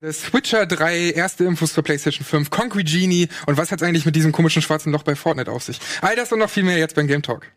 Das Witcher 3, erste Infos zur PlayStation 5, Concrete Genie und was hat's eigentlich mit diesem komischen schwarzen Loch bei Fortnite auf sich? All das und noch viel mehr jetzt beim Game Talk.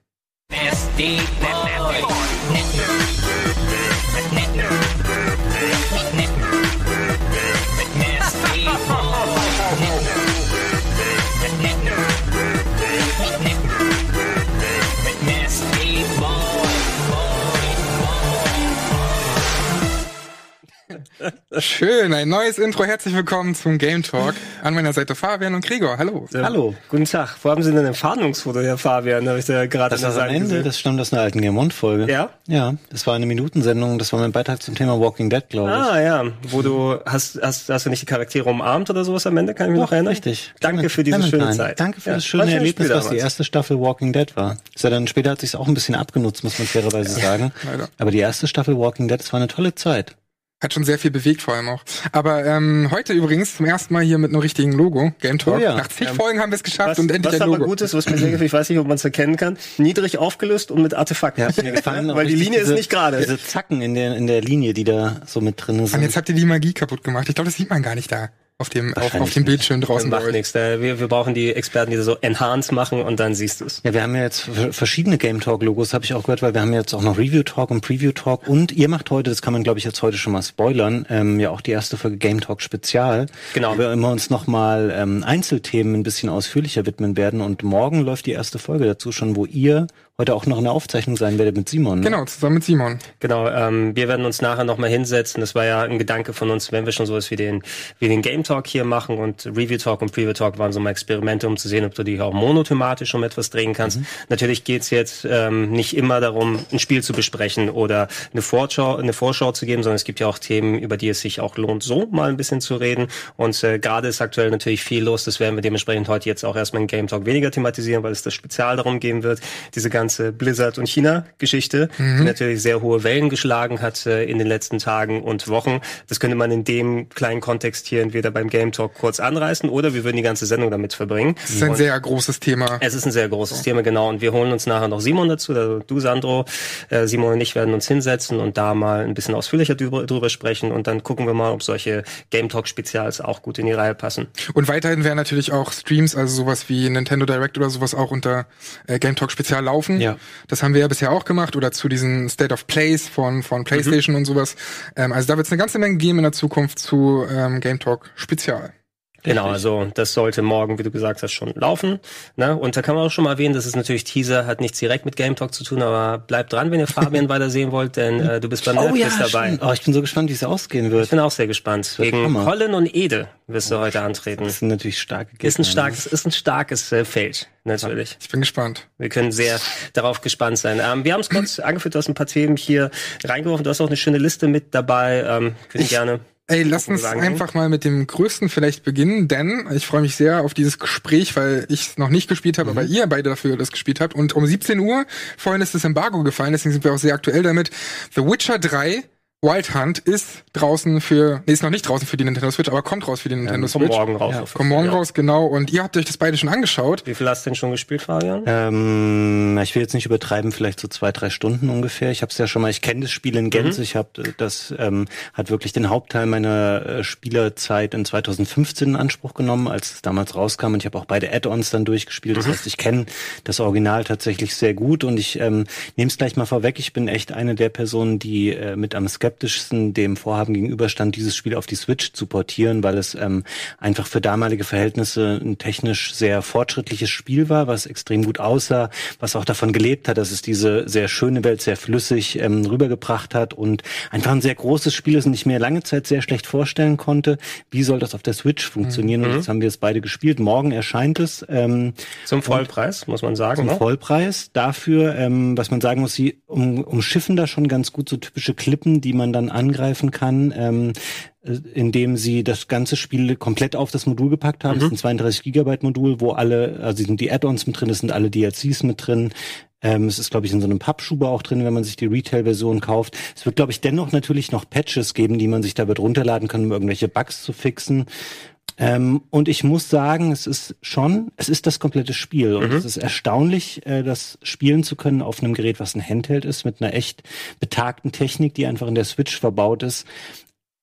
Schön, ein neues Intro. Herzlich willkommen zum Game Talk. An meiner Seite Fabian und Gregor. Hallo. Ja. Hallo, guten Tag. Wo haben Sie denn ein Fahndungsfoto, Herr Fabian? Da habe ich ja gerade Das war am Ende, gesehen. das stammt aus einer alten Game One-Folge. Ja? Ja, das war eine Minutensendung, das war mein Beitrag zum Thema Walking Dead, glaube ich. Ah, ja. Wo du, hast, hast, hast du nicht die Charaktere umarmt oder sowas am Ende? Kann ich mich Doch, noch erinnern? richtig. Danke für diese schöne Zeit. Danke für ja. das schöne Erlebnis, was die erste Staffel Walking Dead war. Ist ja dann später hat sich's auch ein bisschen abgenutzt, muss man fairerweise sagen. Leider. Aber die erste Staffel Walking Dead, das war eine tolle Zeit. Hat schon sehr viel bewegt, vor allem auch. Aber ähm, heute übrigens zum ersten Mal hier mit einem richtigen Logo, Game Talk. Oh ja. Nach zig ähm, Folgen haben wir es geschafft was, und endlich was ein Logo. Was aber gut ist, was mir sehr gefällt, ich weiß nicht, ob man es erkennen kann, niedrig aufgelöst und mit Artefakten. Ja, mir gefallen Weil die Linie diese, ist nicht gerade. Diese Zacken in der, in der Linie, die da so mit drin sind. Und jetzt habt ihr die Magie kaputt gemacht. Ich glaube, das sieht man gar nicht da auf dem, auf, auf dem Bildschirm draußen. Macht nichts. Wir, wir brauchen die Experten, die so Enhance machen und dann siehst du es. Ja, wir haben ja jetzt verschiedene Game Talk Logos, habe ich auch gehört, weil wir haben jetzt auch noch Review Talk und Preview Talk und ihr macht heute, das kann man glaube ich jetzt heute schon mal spoilern, ähm, ja auch die erste Folge Game Talk Spezial. Genau. Wo wir immer uns nochmal ähm, Einzelthemen ein bisschen ausführlicher widmen werden und morgen läuft die erste Folge dazu schon, wo ihr heute auch noch eine Aufzeichnung sein werde mit Simon. Ne? Genau, zusammen mit Simon. Genau, ähm, wir werden uns nachher nochmal hinsetzen. Das war ja ein Gedanke von uns, wenn wir schon sowas wie den, wie den Game Talk hier machen und Review Talk und Preview Talk waren so mal Experimente, um zu sehen, ob du dich auch monothematisch um etwas drehen kannst. Mhm. Natürlich geht's jetzt ähm, nicht immer darum, ein Spiel zu besprechen oder eine Vorschau, eine Vorschau zu geben, sondern es gibt ja auch Themen, über die es sich auch lohnt, so mal ein bisschen zu reden. Und äh, gerade ist aktuell natürlich viel los. Das werden wir dementsprechend heute jetzt auch erstmal in Game Talk weniger thematisieren, weil es das Spezial darum geben wird, diese ganze Blizzard und China-Geschichte, mhm. die natürlich sehr hohe Wellen geschlagen hat äh, in den letzten Tagen und Wochen. Das könnte man in dem kleinen Kontext hier entweder beim Game Talk kurz anreißen oder wir würden die ganze Sendung damit verbringen. Es ist ein und sehr großes Thema. Es ist ein sehr großes so. Thema, genau. Und wir holen uns nachher noch Simon dazu, also du, Sandro. Äh, Simon und ich werden uns hinsetzen und da mal ein bisschen ausführlicher drüber, drüber sprechen und dann gucken wir mal, ob solche Game Talk-Spezials auch gut in die Reihe passen. Und weiterhin werden natürlich auch Streams, also sowas wie Nintendo Direct oder sowas auch unter äh, Game Talk Spezial laufen. Ja. Das haben wir ja bisher auch gemacht oder zu diesen State of Plays von, von PlayStation mhm. und sowas. Ähm, also da wird es eine ganze Menge geben in der Zukunft zu ähm, Game Talk Spezial. Genau, also das sollte morgen, wie du gesagt hast, schon laufen. Ne? Und da kann man auch schon mal erwähnen, das ist natürlich Teaser, hat nichts direkt mit Game Talk zu tun, aber bleibt dran, wenn ihr Fabian weiter sehen wollt, denn äh, du bist beim oh, Nerdquiz ja, dabei. Oh, ich bin so gespannt, wie es ausgehen wird. Ich bin auch sehr gespannt. Gegen Colin und Ede wirst du heute antreten. Das sind natürlich starke Gegner. Ist ein starkes, ist ein starkes äh, Feld, natürlich. Ich bin gespannt. Wir können sehr darauf gespannt sein. Ähm, wir haben es kurz angeführt, du hast ein paar Themen hier reingeworfen. Du hast auch eine schöne Liste mit dabei. Ähm, können gerne Ey, lass uns einfach mal mit dem Größten vielleicht beginnen, denn ich freue mich sehr auf dieses Gespräch, weil ich es noch nicht gespielt habe, mhm. aber ihr beide dafür das gespielt habt. Und um 17 Uhr, vorhin ist das Embargo gefallen, deswegen sind wir auch sehr aktuell damit. The Witcher 3 Wild Hunt ist draußen für, nee, ist noch nicht draußen für die Nintendo Switch, aber kommt raus für die Nintendo ja, Switch. Kommt morgen raus. Ja, kommt morgen ja. raus, genau. Und ihr habt euch das beide schon angeschaut. Wie viel hast du denn schon gespielt, Fabian? Ähm, ich will jetzt nicht übertreiben, vielleicht so zwei, drei Stunden ungefähr. Ich habe es ja schon mal, ich kenne das Spiel in Gänze. Mhm. Ich habe das ähm, hat wirklich den Hauptteil meiner äh, Spielerzeit in 2015 in Anspruch genommen, als es damals rauskam. Und ich habe auch beide Add-ons dann durchgespielt. Das mhm. heißt, ich kenne das Original tatsächlich sehr gut. Und ich ähm, nehme es gleich mal vorweg. Ich bin echt eine der Personen, die äh, mit am skeptischsten dem Vorhaben gegenüberstand, dieses Spiel auf die Switch zu portieren, weil es ähm, einfach für damalige Verhältnisse ein technisch sehr fortschrittliches Spiel war, was extrem gut aussah, was auch davon gelebt hat, dass es diese sehr schöne Welt sehr flüssig ähm, rübergebracht hat und einfach ein sehr großes Spiel ist und ich mir lange Zeit sehr schlecht vorstellen konnte, wie soll das auf der Switch funktionieren. Mhm. Und jetzt haben wir es beide gespielt. Morgen erscheint es. Ähm, zum Vollpreis, muss man sagen. Zum ne? Vollpreis. Dafür, ähm, was man sagen muss, sie um, umschiffen da schon ganz gut so typische Klippen, die man dann angreifen kann. Ähm, äh, indem sie das ganze Spiel komplett auf das Modul gepackt haben. Mhm. Es ist ein 32 Gigabyte Modul, wo alle, also sind die Add-ons mit drin, es sind alle DLCs mit drin. Ähm, es ist, glaube ich, in so einem Pappschuber auch drin, wenn man sich die Retail-Version kauft. Es wird, glaube ich, dennoch natürlich noch Patches geben, die man sich da wird runterladen kann, um irgendwelche Bugs zu fixen. Ähm, und ich muss sagen, es ist schon, es ist das komplette Spiel. Und mhm. es ist erstaunlich, äh, das spielen zu können auf einem Gerät, was ein Handheld ist, mit einer echt betagten Technik, die einfach in der Switch verbaut ist.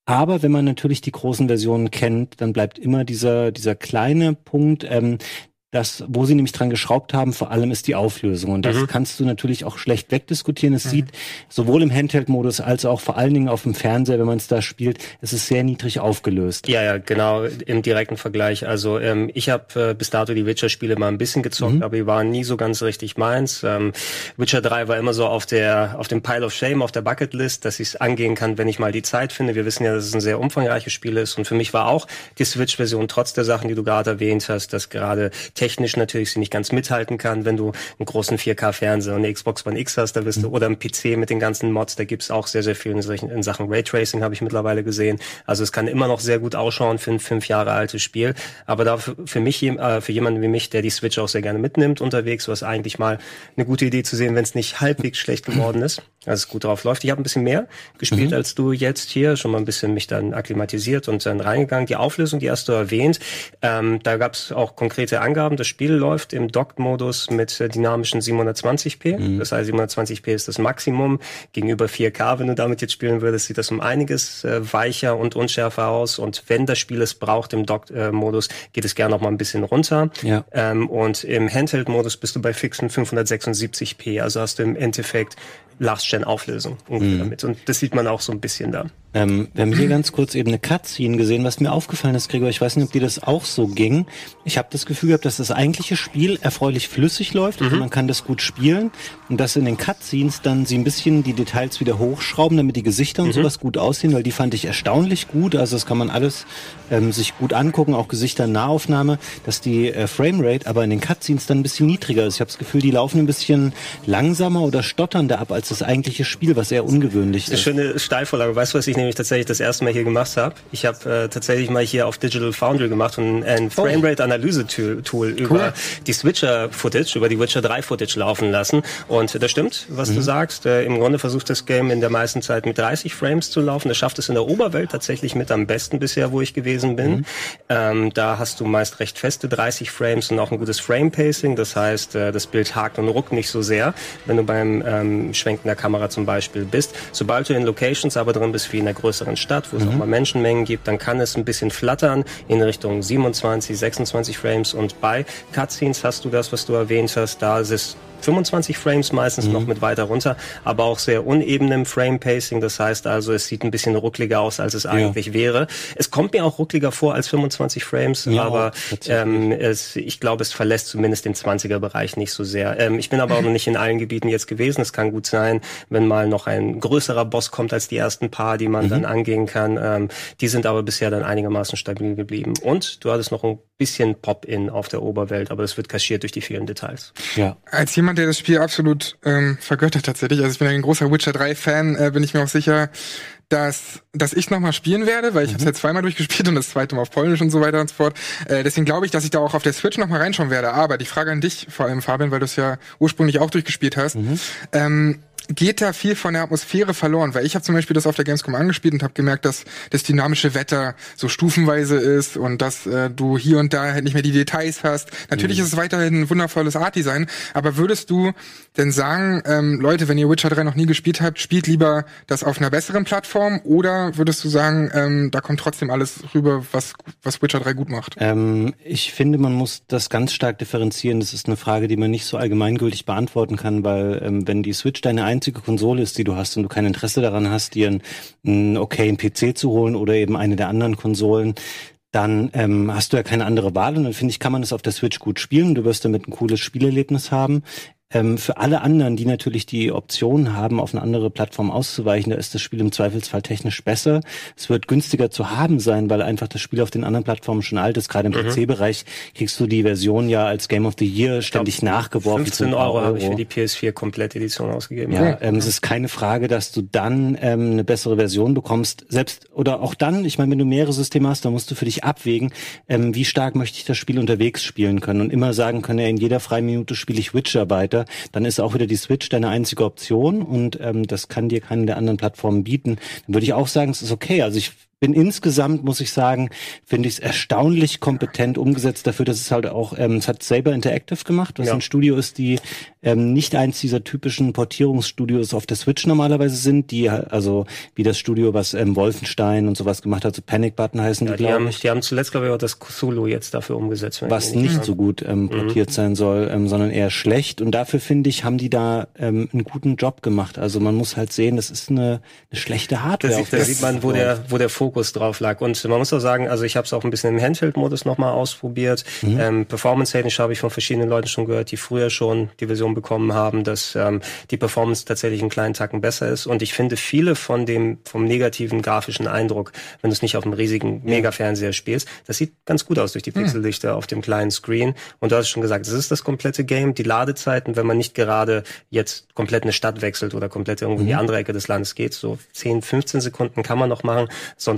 Aber wenn man natürlich die großen Versionen kennt, dann bleibt immer dieser, dieser kleine Punkt, ähm, das, wo sie nämlich dran geschraubt haben, vor allem ist die Auflösung. Und das mhm. kannst du natürlich auch schlecht wegdiskutieren. Es mhm. sieht sowohl im Handheld-Modus als auch vor allen Dingen auf dem Fernseher, wenn man es da spielt, es ist sehr niedrig aufgelöst. Ja, ja, genau, im direkten Vergleich. Also ähm, ich habe äh, bis dato die Witcher-Spiele mal ein bisschen gezockt, mhm. aber die waren nie so ganz richtig meins. Ähm, Witcher 3 war immer so auf der auf dem Pile of Shame, auf der Bucketlist, dass ich es angehen kann, wenn ich mal die Zeit finde. Wir wissen ja, dass es ein sehr umfangreiches Spiel ist. Und für mich war auch die Switch-Version, trotz der Sachen, die du gerade erwähnt hast, dass gerade technisch natürlich sie nicht ganz mithalten kann. Wenn du einen großen 4K-Fernseher und eine Xbox One X hast, da bist du, mhm. oder ein PC mit den ganzen Mods, da gibt's auch sehr, sehr viel in, solchen, in Sachen Raytracing, habe ich mittlerweile gesehen. Also es kann immer noch sehr gut ausschauen für ein fünf Jahre altes Spiel. Aber da für mich, äh, für jemanden wie mich, der die Switch auch sehr gerne mitnimmt unterwegs, was eigentlich mal eine gute Idee zu sehen, wenn es nicht halbwegs schlecht geworden ist also es gut drauf läuft. Ich habe ein bisschen mehr gespielt mhm. als du jetzt hier, schon mal ein bisschen mich dann akklimatisiert und dann reingegangen. Die Auflösung, die hast du erwähnt, ähm, da gab es auch konkrete Angaben. Das Spiel läuft im Docked-Modus mit äh, dynamischen 720p. Mhm. Das heißt, 720p ist das Maximum. Gegenüber 4K, wenn du damit jetzt spielen würdest, sieht das um einiges äh, weicher und unschärfer aus. Und wenn das Spiel es braucht im Docked-Modus, geht es gerne noch mal ein bisschen runter. Ja. Ähm, und im Handheld-Modus bist du bei fixen 576p. Also hast du im Endeffekt Last-Gen-Auflösung mhm. damit. Und das sieht man auch so ein bisschen da. Ähm, wir haben hier ganz kurz eben eine Cutscene gesehen, was mir aufgefallen ist, Gregor, ich weiß nicht, ob dir das auch so ging. Ich habe das Gefühl gehabt, dass das eigentliche Spiel erfreulich flüssig läuft, also mhm. man kann das gut spielen und dass in den Cutscenes dann sie ein bisschen die Details wieder hochschrauben, damit die Gesichter und mhm. sowas gut aussehen, weil die fand ich erstaunlich gut, also das kann man alles ähm, sich gut angucken, auch Gesichter Nahaufnahme, dass die äh, Framerate aber in den Cutscenes dann ein bisschen niedriger ist. Ich habe das Gefühl, die laufen ein bisschen langsamer oder stotternder ab als das eigentliche Spiel, was eher ungewöhnlich ist. Eine schöne Steilvorlage, weißt du, was ich nämlich tatsächlich das erste Mal hier gemacht habe. Ich habe äh, tatsächlich mal hier auf Digital Foundry gemacht und ein oh. Framerate-Analyse-Tool cool. über die Switcher-Footage, über die Witcher 3-Footage laufen lassen. Und das stimmt, was mhm. du sagst. Äh, Im Grunde versucht das Game in der meisten Zeit mit 30 Frames zu laufen. Das schafft es in der Oberwelt tatsächlich mit am besten bisher, wo ich gewesen bin. Mhm. Ähm, da hast du meist recht feste 30 Frames und auch ein gutes Frame-Pacing. Das heißt, äh, das Bild hakt und ruckt nicht so sehr, wenn du beim ähm, Schwenken der Kamera zum Beispiel bist. Sobald du in Locations aber drin bist, wie in der größeren Stadt, wo es mhm. auch mal Menschenmengen gibt, dann kann es ein bisschen flattern in Richtung 27, 26 Frames und bei Cutscenes hast du das, was du erwähnt hast, da ist es 25 Frames meistens mhm. noch mit weiter runter, aber auch sehr unebenem Frame-Pacing. Das heißt also, es sieht ein bisschen ruckliger aus, als es ja. eigentlich wäre. Es kommt mir auch ruckliger vor als 25 Frames, ja, aber ähm, es, ich glaube, es verlässt zumindest den 20er-Bereich nicht so sehr. Ähm, ich bin aber auch noch nicht in allen Gebieten jetzt gewesen. Es kann gut sein, wenn mal noch ein größerer Boss kommt als die ersten paar, die man mhm. dann angehen kann. Ähm, die sind aber bisher dann einigermaßen stabil geblieben. Und du hattest noch ein bisschen Pop-In auf der Oberwelt, aber das wird kaschiert durch die vielen Details. Ja. Als jemand jemand, der das Spiel absolut ähm, vergöttert tatsächlich. Also ich bin ein großer Witcher 3 Fan, äh, bin ich mir auch sicher, dass, dass ich nochmal spielen werde, weil ich mhm. habe es ja zweimal durchgespielt und das zweite Mal auf Polnisch und so weiter und so fort. Äh, deswegen glaube ich, dass ich da auch auf der Switch nochmal reinschauen werde. Aber die Frage an dich, vor allem Fabian, weil du es ja ursprünglich auch durchgespielt hast. Mhm. Ähm, geht da viel von der Atmosphäre verloren, weil ich habe zum Beispiel das auf der Gamescom angespielt und habe gemerkt, dass das dynamische Wetter so stufenweise ist und dass äh, du hier und da halt nicht mehr die Details hast. Natürlich mhm. ist es weiterhin ein wundervolles Art-Design, aber würdest du denn sagen, ähm, Leute, wenn ihr Witcher 3 noch nie gespielt habt, spielt lieber das auf einer besseren Plattform oder würdest du sagen, ähm, da kommt trotzdem alles rüber, was, was Witcher 3 gut macht? Ähm, ich finde, man muss das ganz stark differenzieren. Das ist eine Frage, die man nicht so allgemeingültig beantworten kann, weil ähm, wenn die Switch deine einzige Konsole ist, die du hast und du kein Interesse daran hast, dir einen, einen okayen PC zu holen oder eben eine der anderen Konsolen, dann ähm, hast du ja keine andere Wahl und dann finde ich, kann man es auf der Switch gut spielen. Du wirst damit ein cooles Spielerlebnis haben. Ähm, für alle anderen, die natürlich die Option haben, auf eine andere Plattform auszuweichen, da ist das Spiel im Zweifelsfall technisch besser. Es wird günstiger zu haben sein, weil einfach das Spiel auf den anderen Plattformen schon alt ist. Gerade im mhm. PC-Bereich kriegst du die Version ja als Game of the Year ständig glaub, nachgeworfen. 15 Euro, Euro. habe ich für die PS4 Komplett-Edition ausgegeben. Ja, ja. Ähm, es ist keine Frage, dass du dann ähm, eine bessere Version bekommst. Selbst oder auch dann, ich meine, wenn du mehrere Systeme hast, dann musst du für dich abwägen, ähm, wie stark möchte ich das Spiel unterwegs spielen können und immer sagen können, ja, in jeder freien Minute spiele ich Witcher weiter weiter, dann ist auch wieder die Switch deine einzige Option und ähm, das kann dir keine der anderen Plattformen bieten. Dann würde ich auch sagen, es ist okay. Also ich bin insgesamt, muss ich sagen, finde ich es erstaunlich kompetent umgesetzt dafür, dass es halt auch, ähm, es hat Saber Interactive gemacht, was ja. ein Studio ist, die ähm, nicht eins dieser typischen Portierungsstudios auf der Switch normalerweise sind, die also wie das Studio, was ähm, Wolfenstein und sowas gemacht hat, so Panic Button heißen ja, die, die haben, ich. Die haben zuletzt, glaube ich, auch das Cthulhu jetzt dafür umgesetzt. Was nicht, nicht so gut ähm, mhm. portiert mhm. sein soll, ähm, sondern eher schlecht. Und dafür, finde ich, haben die da ähm, einen guten Job gemacht. Also man muss halt sehen, das ist eine, eine schlechte Hardware. Da sieht man, wo der, wo der Fokus drauf lag. Und man muss auch sagen, also ich habe es auch ein bisschen im Handheld-Modus nochmal ausprobiert. Mhm. Ähm, Performance-technisch habe ich von verschiedenen Leuten schon gehört, die früher schon die Version bekommen haben, dass ähm, die Performance tatsächlich einen kleinen Tacken besser ist. Und ich finde viele von dem vom negativen grafischen Eindruck, wenn du es nicht auf einem riesigen Mega-Fernseher spielst, das sieht ganz gut aus durch die mhm. Pixeldichte mhm. auf dem kleinen Screen. Und du hast schon gesagt, das ist das komplette Game. Die Ladezeiten, wenn man nicht gerade jetzt komplett eine Stadt wechselt oder komplett irgendwie mhm. in die andere Ecke des Landes geht, so 10, 15 Sekunden kann man noch machen.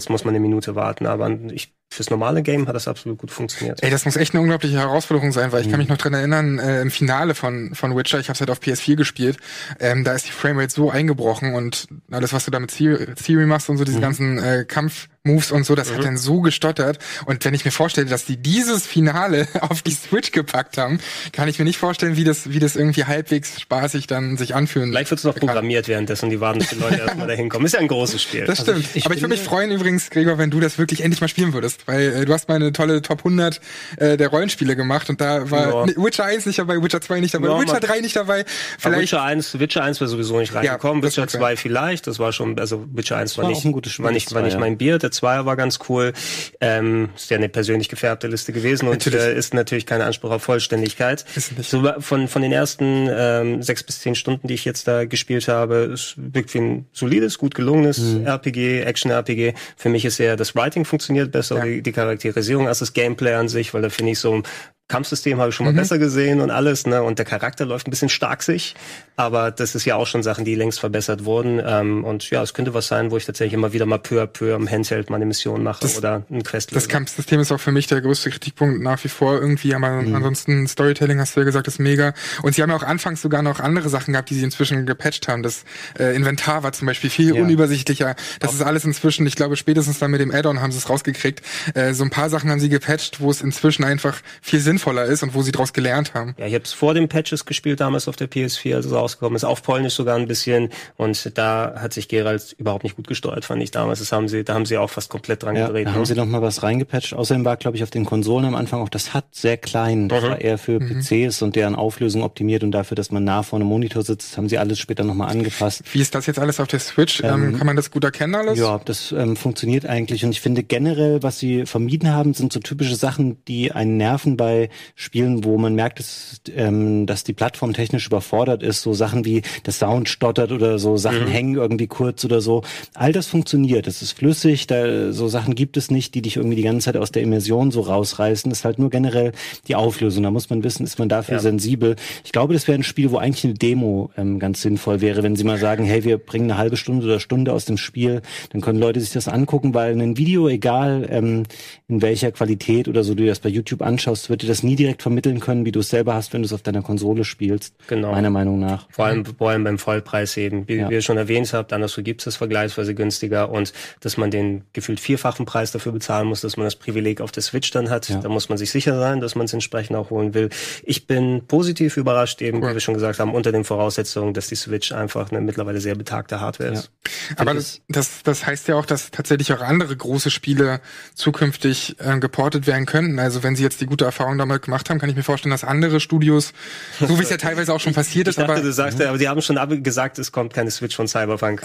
Sonst muss man eine Minute warten. Aber ich fürs normale Game hat das absolut gut funktioniert. Ey, das muss echt eine unglaubliche Herausforderung sein, weil ich mhm. kann mich noch dran erinnern, äh, im Finale von, von Witcher, ich habe es halt auf PS4 gespielt, ähm, da ist die Framerate so eingebrochen und alles, was du da mit Siri machst und so, diese mhm. ganzen äh, Kampf Moves und so, das mhm. hat dann so gestottert. Und wenn ich mir vorstelle, dass die dieses Finale auf die Switch gepackt haben, kann ich mir nicht vorstellen, wie das, wie das irgendwie halbwegs spaßig dann sich anfühlen. Vielleicht wird es noch kann. programmiert währenddessen, die warten, dass die Leute erstmal dahin kommen. Ist ja ein großes Spiel. Das stimmt. Also ich, ich Aber ich würde mich freuen übrigens, Gregor, wenn du das wirklich endlich mal spielen würdest, weil äh, du hast mal eine tolle Top 100 äh, der Rollenspiele gemacht und da war ja. Witcher 1 nicht dabei, Witcher 2 nicht dabei, ja, Witcher 3 nicht dabei. Vielleicht Witcher 1, Witcher 1 wäre sowieso nicht reingekommen, ja, Witcher 2 vielleicht, das war schon, also Witcher 1 war, war nicht, war nicht, war nicht mein Bier, der 2 war ganz cool. Ähm, ist ja eine persönlich gefärbte Liste gewesen und natürlich. Äh, ist natürlich kein Anspruch auf Vollständigkeit. So, von, von den ersten ähm, sechs bis zehn Stunden, die ich jetzt da gespielt habe, ist wirklich ein solides, gut gelungenes mhm. RPG, Action-RPG. Für mich ist eher das Writing funktioniert besser, ja. die, die Charakterisierung als das Gameplay an sich, weil da finde ich so Kampfsystem habe ich schon mal mhm. besser gesehen und alles, ne? Und der Charakter läuft ein bisschen stark sich, aber das ist ja auch schon Sachen, die längst verbessert wurden. Ähm, und ja, es könnte was sein, wo ich tatsächlich immer wieder mal peu à peu am Handheld meine Mission mache das, oder ein Quest. Das Kampfsystem ist auch für mich der größte Kritikpunkt nach wie vor irgendwie, aber mhm. ansonsten Storytelling hast du ja gesagt, ist mega. Und sie haben ja auch anfangs sogar noch andere Sachen gehabt, die sie inzwischen gepatcht haben. Das äh, Inventar war zum Beispiel viel ja. unübersichtlicher. Das auch. ist alles inzwischen, ich glaube, spätestens dann mit dem Add-on haben sie es rausgekriegt. Äh, so ein paar Sachen haben sie gepatcht, wo es inzwischen einfach viel Sinn sinnvoller ist und wo sie daraus gelernt haben. Ja, ich habe es vor den Patches gespielt, damals auf der PS4, als es rausgekommen ist, auf Polnisch sogar ein bisschen. Und da hat sich Geralt überhaupt nicht gut gesteuert, fand ich damals. Das haben sie, da haben sie auch fast komplett dran ja, gedreht. Da haben ne? sie noch mal was reingepatcht. Außerdem war, glaube ich, auf den Konsolen am Anfang auch das HUD sehr klein. Das mhm. war eher für mhm. PCs und deren Auflösung optimiert und dafür, dass man nah vor einem Monitor sitzt, haben sie alles später noch mal angepasst. Wie ist das jetzt alles auf der Switch? Ähm, ähm, kann man das gut erkennen alles? Ja, das ähm, funktioniert eigentlich. Und ich finde generell, was sie vermieden haben, sind so typische Sachen, die einen nerven bei Spielen, wo man merkt, dass, ähm, dass die Plattform technisch überfordert ist, so Sachen wie der Sound stottert oder so Sachen mhm. hängen irgendwie kurz oder so. All das funktioniert, es ist flüssig, da so Sachen gibt es nicht, die dich irgendwie die ganze Zeit aus der Immersion so rausreißen. Es ist halt nur generell die Auflösung. Da muss man wissen, ist man dafür ja. sensibel. Ich glaube, das wäre ein Spiel, wo eigentlich eine Demo ähm, ganz sinnvoll wäre, wenn sie mal sagen, hey, wir bringen eine halbe Stunde oder Stunde aus dem Spiel, dann können Leute sich das angucken, weil ein Video, egal ähm, in welcher Qualität oder so du das bei YouTube anschaust, wird dir das nie direkt vermitteln können, wie du es selber hast, wenn du es auf deiner Konsole spielst. Genau. Meiner Meinung nach. Vor allem, vor allem beim Vollpreis eben. Wie, ja. wie ihr schon erwähnt habt, anderswo gibt es das vergleichsweise günstiger und dass man den gefühlt vierfachen Preis dafür bezahlen muss, dass man das Privileg auf der Switch dann hat. Ja. Da muss man sich sicher sein, dass man es entsprechend auch holen will. Ich bin positiv überrascht, eben, cool. wie wir schon gesagt haben, unter den Voraussetzungen, dass die Switch einfach eine mittlerweile sehr betagte Hardware ist. Ja. Aber das, das, das heißt ja auch, dass tatsächlich auch andere große Spiele zukünftig äh, geportet werden könnten. Also wenn sie jetzt die gute Erfahrung damit gemacht haben, kann ich mir vorstellen, dass andere Studios, so wie es ja teilweise auch schon passiert ist, ich dachte, aber du sagst, aber die haben schon gesagt, es kommt keine Switch von Cyberpunk.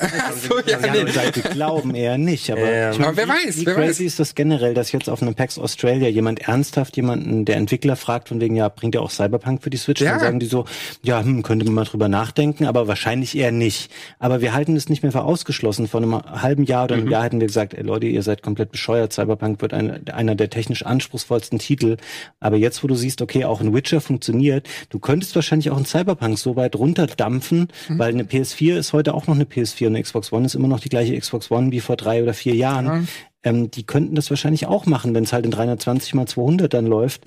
so, ja, nee. die glauben eher nicht, aber, ja. ich mein, aber wer weiß, wie wer crazy weiß. ist das generell, dass jetzt auf einem PAX Australia jemand ernsthaft jemanden, der Entwickler fragt von wegen, ja, bringt er auch Cyberpunk für die Switch? Ja. Dann sagen die so, ja, hm, könnte man mal drüber nachdenken, aber wahrscheinlich eher nicht. Aber wir halten es nicht mehr für ausgeschlossen. Vor einem halben Jahr oder einem mhm. Jahr hätten wir gesagt, ey Leute, ihr seid komplett bescheuert. Cyberpunk wird ein, einer der technisch anspruchsvollsten Titel. Aber jetzt, wo du siehst, okay, auch ein Witcher funktioniert, du könntest wahrscheinlich auch ein Cyberpunk so weit runterdampfen, mhm. weil eine PS4 ist heute auch noch eine PS4 und eine Xbox One ist immer noch die gleiche Xbox One wie vor drei oder vier Jahren. Ja. Ähm, die könnten das wahrscheinlich auch machen, wenn es halt in 320 mal 200 dann läuft.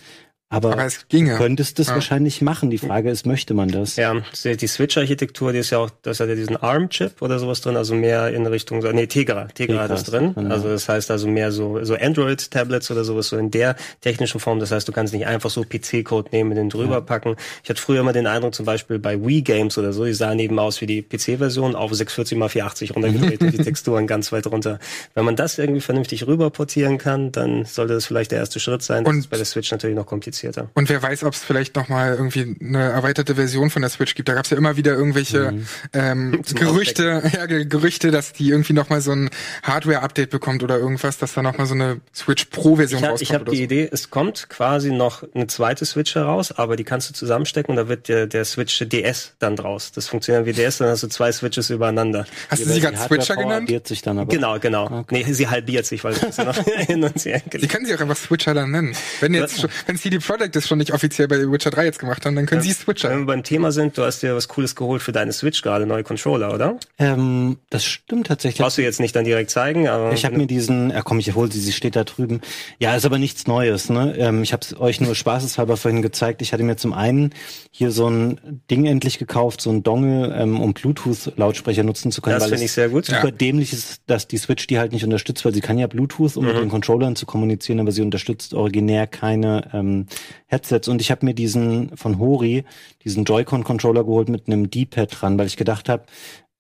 Aber, Aber es ginge. du könntest es Ja. wahrscheinlich machen. Die Frage ist, möchte man das? Ja, die Switch-Architektur, die ist ja auch, das hat ja diesen ARM-Chip oder sowas drin, also mehr in Richtung, so- nee, Tegra, Tegra hat das drin. genau. Also das heißt also mehr so, so Android-Tablets oder sowas, so in der technischen Form. Das heißt, du kannst nicht einfach so PC-Code nehmen und den drüber packen. Ich hatte früher immer den Eindruck, zum Beispiel bei Wii-Games oder so, die sahen eben aus wie die PC-Version auf 640 x 480 runtergedreht und die Texturen ganz weit runter. Wenn man das irgendwie vernünftig rüber portieren kann, dann sollte das vielleicht der erste Schritt sein. Das Und- ist bei der Switch natürlich noch komplizierter. Und wer weiß, ob es vielleicht noch mal irgendwie eine erweiterte Version von der Switch gibt. Da gab es ja immer wieder irgendwelche Mhm. ähm, Gerüchte, ja, Ge- Gerüchte, dass die irgendwie noch mal so ein Hardware-Update bekommt oder irgendwas, dass da noch mal so eine Switch Pro-Version rauskommt. ich habe die so. Idee, es kommt quasi noch eine zweite Switch heraus, aber die kannst du zusammenstecken und da wird der, der Switch DS dann draus. Das funktioniert wie DS, dann hast du zwei Switches übereinander. Hast du sie gerade Switcher genannt? sich dann aber. Genau, genau. Nee, sie halbiert sich, weil sie noch hin und her Sie können sie auch einfach Switcher dann nennen. Wenn jetzt schon, wenn CD Projekt das schon nicht offiziell bei Witcher 3 jetzt gemacht haben, dann können sie Switcher. Wenn wir beim Thema sind, du hast dir was Cooles geholt für deine Switch gerade, neue Controller, oder? Ähm, das stimmt tatsächlich. Brauchst du jetzt nicht dann direkt zeigen, aber Ich habe mir diesen, ja komm, ich hole sie, sie steht da drüben. Ja, ist aber nichts Neues, ne? Ähm, ich habe es euch nur spaßeshalber vorhin gezeigt. Ich hatte mir zum einen hier so ein Ding endlich gekauft, so ein Dongle, ähm, um Bluetooth-Lautsprecher nutzen zu können. Das finde ich sehr gut. Super dämlich ist, dass die Switch die halt nicht unterstützt, weil sie kann ja Bluetooth, um mit Mhm. den Controllern zu kommunizieren, aber sie unterstützt originär keine ähm, Headsets. Und ich habe mir diesen von Hori, diesen Joy-Con-Controller geholt mit einem D-Pad dran, weil ich gedacht habe,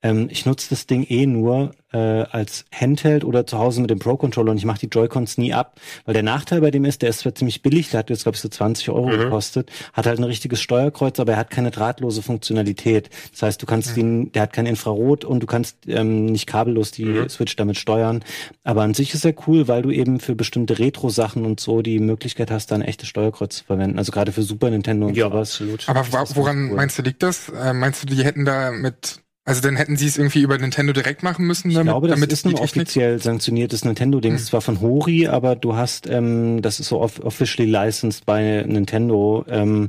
ähm, ich nutze das Ding eh nur äh, als Handheld oder zu Hause mit dem Pro-Controller und ich mache die Joy-Cons nie ab. Weil der Nachteil bei dem ist, der ist zwar ziemlich billig, der hat jetzt, glaube ich, so 20 Euro gekostet, hat halt ein richtiges Steuerkreuz, aber er hat keine drahtlose Funktionalität. Das heißt, du kannst ihn, der hat kein Infrarot und du kannst ähm, nicht kabellos die Switch damit steuern. Aber an sich ist er cool, weil du eben für bestimmte Retro-Sachen und so die Möglichkeit hast, da ein echtes Steuerkreuz zu verwenden. Also gerade für Super Nintendo und Ja, sowas. absolut. Aber woran cool. meinst du, liegt das? Äh, meinst du, die hätten da mit, also dann hätten sie es irgendwie über Nintendo direkt machen müssen, Ich damit, glaube, das damit ist ein Hm. offiziell sanktioniertes Nintendo-Ding. Es ist zwar von Hori, aber du hast, ähm, das ist so off officially licensed bei Nintendo. Ähm,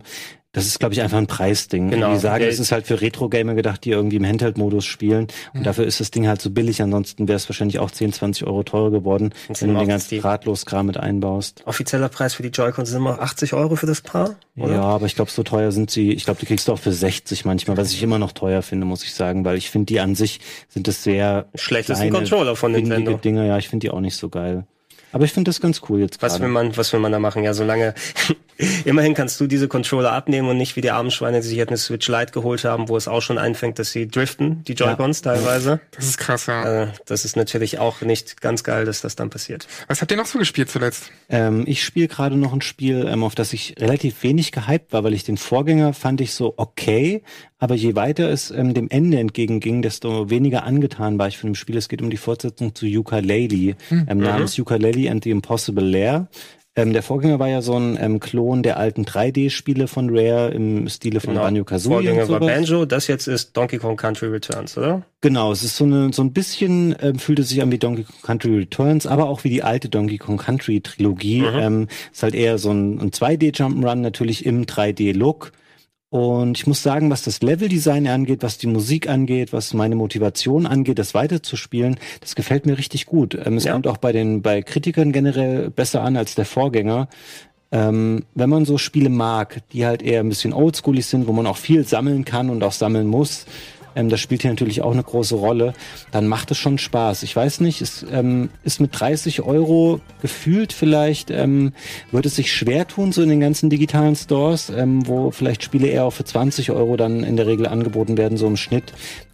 das ist, glaube ich, einfach ein Preisding. Genau. Die sagen, es ist halt für Retro-Gamer gedacht, die irgendwie im Handheld-Modus spielen. Und dafür ist das Ding halt so billig. Ansonsten wäre es wahrscheinlich auch 10, 20 Euro teurer geworden, Und wenn du den ganzen Drahtlos-Kram mit einbaust. Offizieller Preis für die Joy-Cons sind immer 80 Euro für das Paar, oder? Ja, aber ich glaube, so teuer sind sie. Ich glaube, die kriegst du auch für 60 manchmal, was ich immer noch teuer finde, muss ich sagen, weil ich finde, die an sich sind das sehr Schlechtesten kleine, Controller von Nintendo. Dinge. Ja, ich finde die auch nicht so geil. Aber ich finde das ganz cool jetzt Was will gerade. man, was will man da machen? Ja, solange, immerhin kannst du diese Controller abnehmen und nicht wie die armen Schweine, die sich jetzt eine Switch Lite geholt haben, wo es auch schon einfängt, dass sie driften, die Joy-Cons teilweise. Das ist krass, ja. Äh, das ist natürlich auch nicht ganz geil, dass das dann passiert. Was habt ihr noch so gespielt zuletzt? Ähm, ich spiele gerade noch ein Spiel, ähm, auf das ich relativ wenig gehypt war, weil ich den Vorgänger fand ich so okay, aber je weiter es ähm, dem Ende entgegenging, desto weniger angetan war ich von dem Spiel. Es geht um die Fortsetzung zu Yooka-Laylee, ähm, namens Yooka-Laylee and the Impossible Lair. Ähm, der Vorgänger war ja so ein ähm, Klon der alten 3D-Spiele von Rare im Stile von Banjo-Kazooie und Vorgänger war. Banjo, das jetzt ist Donkey Kong Country Returns, oder? Genau, es ist so, eine, so ein bisschen, ähm, fühlt es sich an wie Donkey Kong Country Returns, aber auch wie die alte Donkey Kong Country Trilogie. Ähm, ist halt eher so ein, ein 2D-Jump'n'Run, natürlich im 3D-Look. Und ich muss sagen, was das Leveldesign angeht, was die Musik angeht, was meine Motivation angeht, das weiterzuspielen, das gefällt mir richtig gut. Ähm, es Ja. kommt auch bei den bei Kritikern generell besser an als der Vorgänger. Ähm, wenn man so Spiele mag, die halt eher ein bisschen oldschoolig sind, wo man auch viel sammeln kann und auch sammeln muss, ähm, das spielt hier natürlich auch eine große Rolle, dann macht es schon Spaß. Ich weiß nicht, es ähm, ist mit 30 Euro gefühlt vielleicht, ähm, wird es sich schwer tun, so in den ganzen digitalen Stores, ähm, wo vielleicht Spiele eher auch für 20 Euro dann in der Regel angeboten werden, so im Schnitt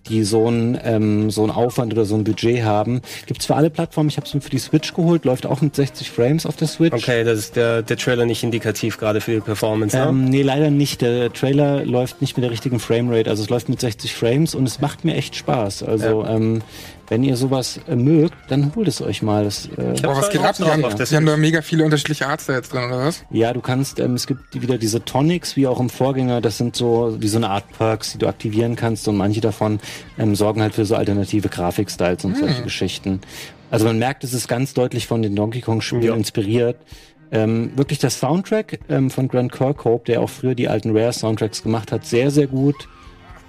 die so ein ähm, so ein Aufwand oder so ein Budget haben. Gibt's für alle Plattformen. Ich habe es mir für die Switch geholt, läuft auch mit 60 Frames auf der Switch. Okay, das ist der, der Trailer nicht indikativ gerade für die Performance, ne? Ähm, nee, leider nicht. Der Trailer läuft nicht mit der richtigen Framerate. Also es läuft mit 60 Frames und es macht mir echt Spaß. Also ähm, wenn ihr sowas äh, mögt, dann holt es euch mal. Das, äh, hab Boah, was geht ab? Die haben, auf das die haben da mega viele unterschiedliche da jetzt drin, oder was? ja, du kannst, ähm, es gibt wieder diese Tonics, wie auch im Vorgänger. Das sind so wie so eine Art Perks, die du aktivieren kannst und manche davon ähm, sorgen halt für so alternative Grafikstyles und solche Geschichten. Also man merkt, es ist ganz deutlich von den Donkey Kong Spielen Ja. inspiriert. Ähm, wirklich der Soundtrack ähm, von Grant Kirkhope, der auch früher die alten Rare Soundtracks gemacht hat, sehr, sehr gut.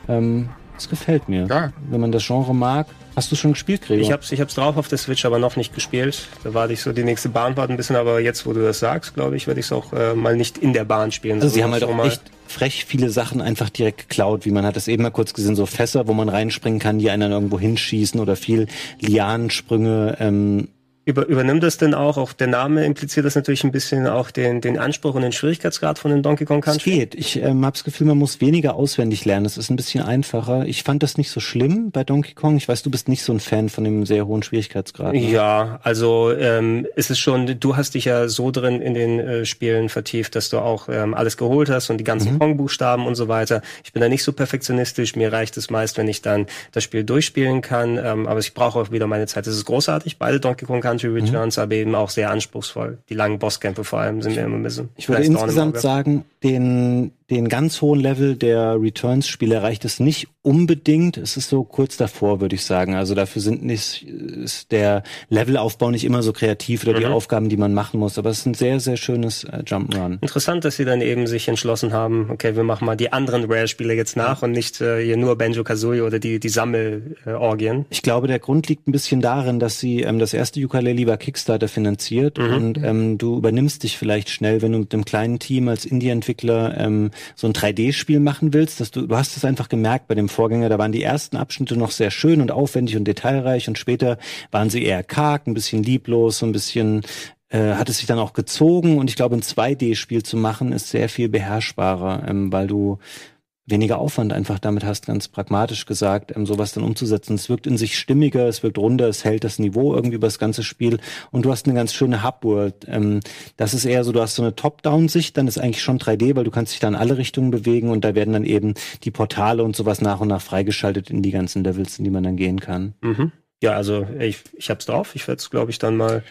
Ähm, das gefällt mir. Ja. Wenn man das Genre mag, Hast du schon gespielt, Gregor? Ich hab's, ich hab's drauf auf der Switch, aber noch nicht gespielt. Da warte ich so die nächste Bahnfahrt ein bisschen, aber jetzt, wo du das sagst, glaube ich, werde ich es auch äh, mal nicht in der Bahn spielen. Also sie haben halt auch echt frech viele Sachen einfach direkt geklaut, wie man hat das eben mal kurz gesehen, so Fässer, wo man reinspringen kann, die einen dann irgendwo hinschießen oder viel Lianensprünge, ähm, über, übernimmt das denn auch, auch der Name impliziert das natürlich ein bisschen auch den, den Anspruch und den Schwierigkeitsgrad von den Donkey Kong Country? Es geht. Ich ähm, habe das Gefühl, man muss weniger auswendig lernen. Es ist ein bisschen einfacher. Ich fand das nicht so schlimm bei Donkey Kong. Ich weiß, du bist nicht so ein Fan von dem sehr hohen Schwierigkeitsgrad. Ne? Ja, also ähm, ist es schon, du hast dich ja so drin in den äh, Spielen vertieft, dass du auch ähm, alles geholt hast und die ganzen mhm. Kong-Buchstaben und so weiter. Ich bin da nicht so perfektionistisch. Mir reicht es meist, wenn ich dann das Spiel durchspielen kann. Ähm, aber ich brauche auch wieder meine Zeit. Das ist großartig, beide Donkey Kong Country Returns, mhm. aber eben auch sehr anspruchsvoll. Die langen Bosskämpfe vor allem sind mir immer ein bisschen. Ich würde insgesamt sagen, den den ganz hohen Level der Returns-Spiele erreicht es nicht unbedingt. Es ist so kurz davor, würde ich sagen. Also dafür sind nicht, ist der Levelaufbau nicht immer so kreativ oder mhm. die Aufgaben, die man machen muss. Aber es ist ein sehr, sehr schönes äh, Jump'n'Run. Interessant, dass sie dann eben sich entschlossen haben, okay, wir machen mal die anderen Rare-Spiele jetzt nach und nicht äh, hier nur Banjo-Kazooie oder die, die Sammelorgien. Ich glaube, der Grund liegt ein bisschen darin, dass sie ähm, das erste Ukulele bei Kickstarter finanziert mhm. und ähm, du übernimmst dich vielleicht schnell, wenn du mit einem kleinen Team als Indie-Entwickler ähm, so ein 3D-Spiel machen willst, dass du, du hast es einfach gemerkt bei dem Vorgänger, da waren die ersten Abschnitte noch sehr schön und aufwendig und detailreich und später waren sie eher karg, ein bisschen lieblos, so ein bisschen äh, hat es sich dann auch gezogen und ich glaube, ein 2D-Spiel zu machen ist sehr viel beherrschbarer, ähm, weil du weniger Aufwand einfach damit hast, ganz pragmatisch gesagt, ähm, sowas dann umzusetzen. Es wirkt in sich stimmiger, es wirkt runder, es hält das Niveau irgendwie über das ganze Spiel und du hast eine ganz schöne Hubworld. Ähm, das ist eher so, du hast so eine Top-Down-Sicht, dann ist eigentlich schon 3D, weil du kannst dich da in alle Richtungen bewegen und da werden dann eben die Portale und sowas nach und nach freigeschaltet in die ganzen Levels, in die man dann gehen kann. Mhm. Ja, also ich, ich hab's drauf. Ich werde es, glaube ich, dann mal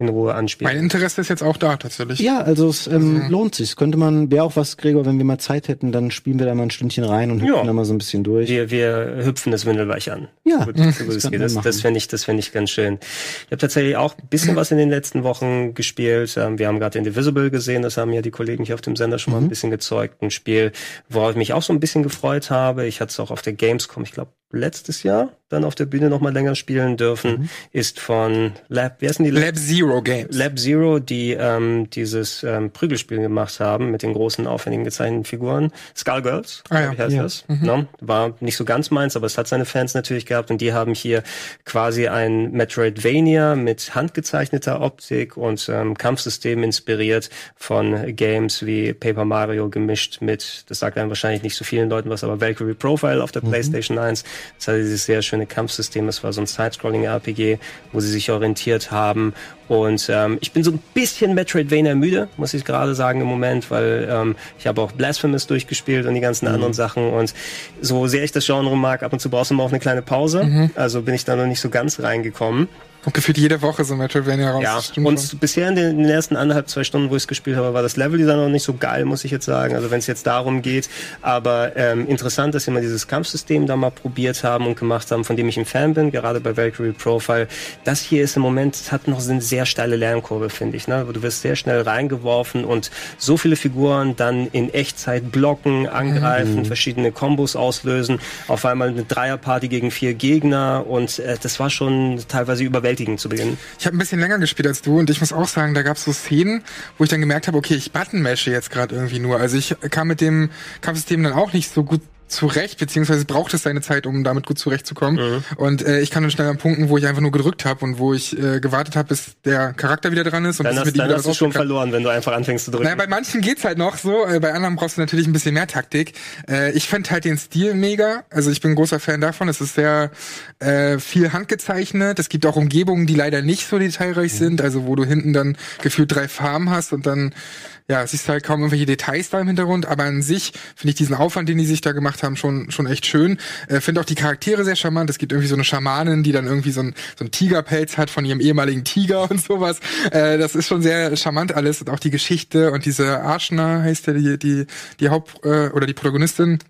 in Ruhe anspielen. Mein Interesse ist jetzt auch da tatsächlich. Ja, also es ähm, also. lohnt sich. Könnte man, wäre auch was, Gregor, wenn wir mal Zeit hätten, dann spielen wir da mal ein Stündchen rein und hüpfen ja. da mal so ein bisschen durch. Wir, wir hüpfen das Windelweich an. Ja, so, das, das, das, das fände ich, das fände ich ganz schön. Ich habe tatsächlich auch ein bisschen was in den letzten Wochen gespielt. Ähm, wir haben gerade Indivisible gesehen, das haben ja die Kollegen hier auf dem Sender schon mal ein mhm. bisschen gezeugt. Ein Spiel, worauf ich mich auch so ein bisschen gefreut habe. Ich hatte es auch auf der Gamescom, ich glaube, letztes Jahr dann auf der Bühne noch mal länger spielen dürfen, mhm. ist von Lab, wie heißen die? Lab, Zero Games. Lab Zero, die ähm, dieses ähm, Prügelspiel gemacht haben mit den großen, aufwendigen gezeichneten Figuren. Skullgirls, ah, ja. wie heißt ja. das? Mhm. No? War nicht so ganz meins, aber es hat seine Fans natürlich gehabt und die haben hier quasi ein Metroidvania mit handgezeichneter Optik und ähm, Kampfsystem inspiriert von Games wie Paper Mario gemischt mit, das sagt einem wahrscheinlich nicht so vielen Leuten was, aber Valkyrie Profile auf der mhm. PlayStation 1 es hatte dieses sehr schöne Kampfsystem. Es war so ein Side-Scrolling-RPG, wo sie sich orientiert haben. Und ähm, ich bin so ein bisschen Metroidvania müde, muss ich gerade sagen im Moment, weil ähm, ich habe auch Blasphemous durchgespielt und die ganzen mhm. anderen Sachen. Und so sehr ich das Genre mag, ab und zu brauchst du mal auch eine kleine Pause. Mhm. Also bin ich da noch nicht so ganz reingekommen. Und gefühlt jede Woche so Metroidvania raus. Ja, und schon. bisher in den, in den, ersten anderthalb, zwei Stunden, wo ich es gespielt habe, war das Leveldesign noch nicht so geil, muss ich jetzt sagen. Also wenn es jetzt darum geht. Aber ähm, interessant, dass sie mal dieses Kampfsystem da mal probiert haben und gemacht haben, von dem ich ein Fan bin, gerade bei Valkyrie Profile. Das hier ist im Moment, hat noch eine sehr steile Lernkurve, finde ich. Ne? Du wirst sehr schnell reingeworfen und so viele Figuren dann in Echtzeit blocken, angreifen, mhm. verschiedene Kombos auslösen. Auf einmal eine Dreierparty gegen vier Gegner und äh, das war schon teilweise überwältigend überwältigend zu Beginn. Ich habe ein bisschen länger gespielt als du und ich muss auch sagen, da gab es so Szenen, wo ich dann gemerkt habe, okay, ich buttonmashe jetzt gerade irgendwie nur. Also ich kam mit dem Kampfsystem dann auch nicht so gut zurecht, beziehungsweise braucht es seine Zeit, um damit gut zurechtzukommen. Mhm. Und äh, ich kann dann schnell an Punkten, wo ich einfach nur gedrückt habe und wo ich äh, gewartet habe, bis der Charakter wieder dran ist. Und dann hast, dann hast du schon verloren, wenn du einfach anfängst zu drücken. Naja, bei manchen geht's halt noch so, äh, bei anderen brauchst du natürlich ein bisschen mehr Taktik. Äh, ich fand halt den Stil mega, also ich bin ein großer Fan davon. Es ist sehr äh, viel handgezeichnet. Es gibt auch Umgebungen, die leider nicht so detailreich mhm. sind, also wo du hinten dann gefühlt drei Farben hast und dann ja, es ist halt kaum irgendwelche Details da im Hintergrund, aber an sich finde ich diesen Aufwand, den die sich da gemacht haben, schon schon echt schön. Äh, finde auch die Charaktere sehr charmant. Es gibt irgendwie so eine Schamanin, die dann irgendwie so ein, so ein Tigerpelz hat von ihrem ehemaligen Tiger und sowas. Äh, das ist schon sehr charmant alles und auch die Geschichte und diese Arschner heißt ja die die die Haupt äh, oder die Protagonistin.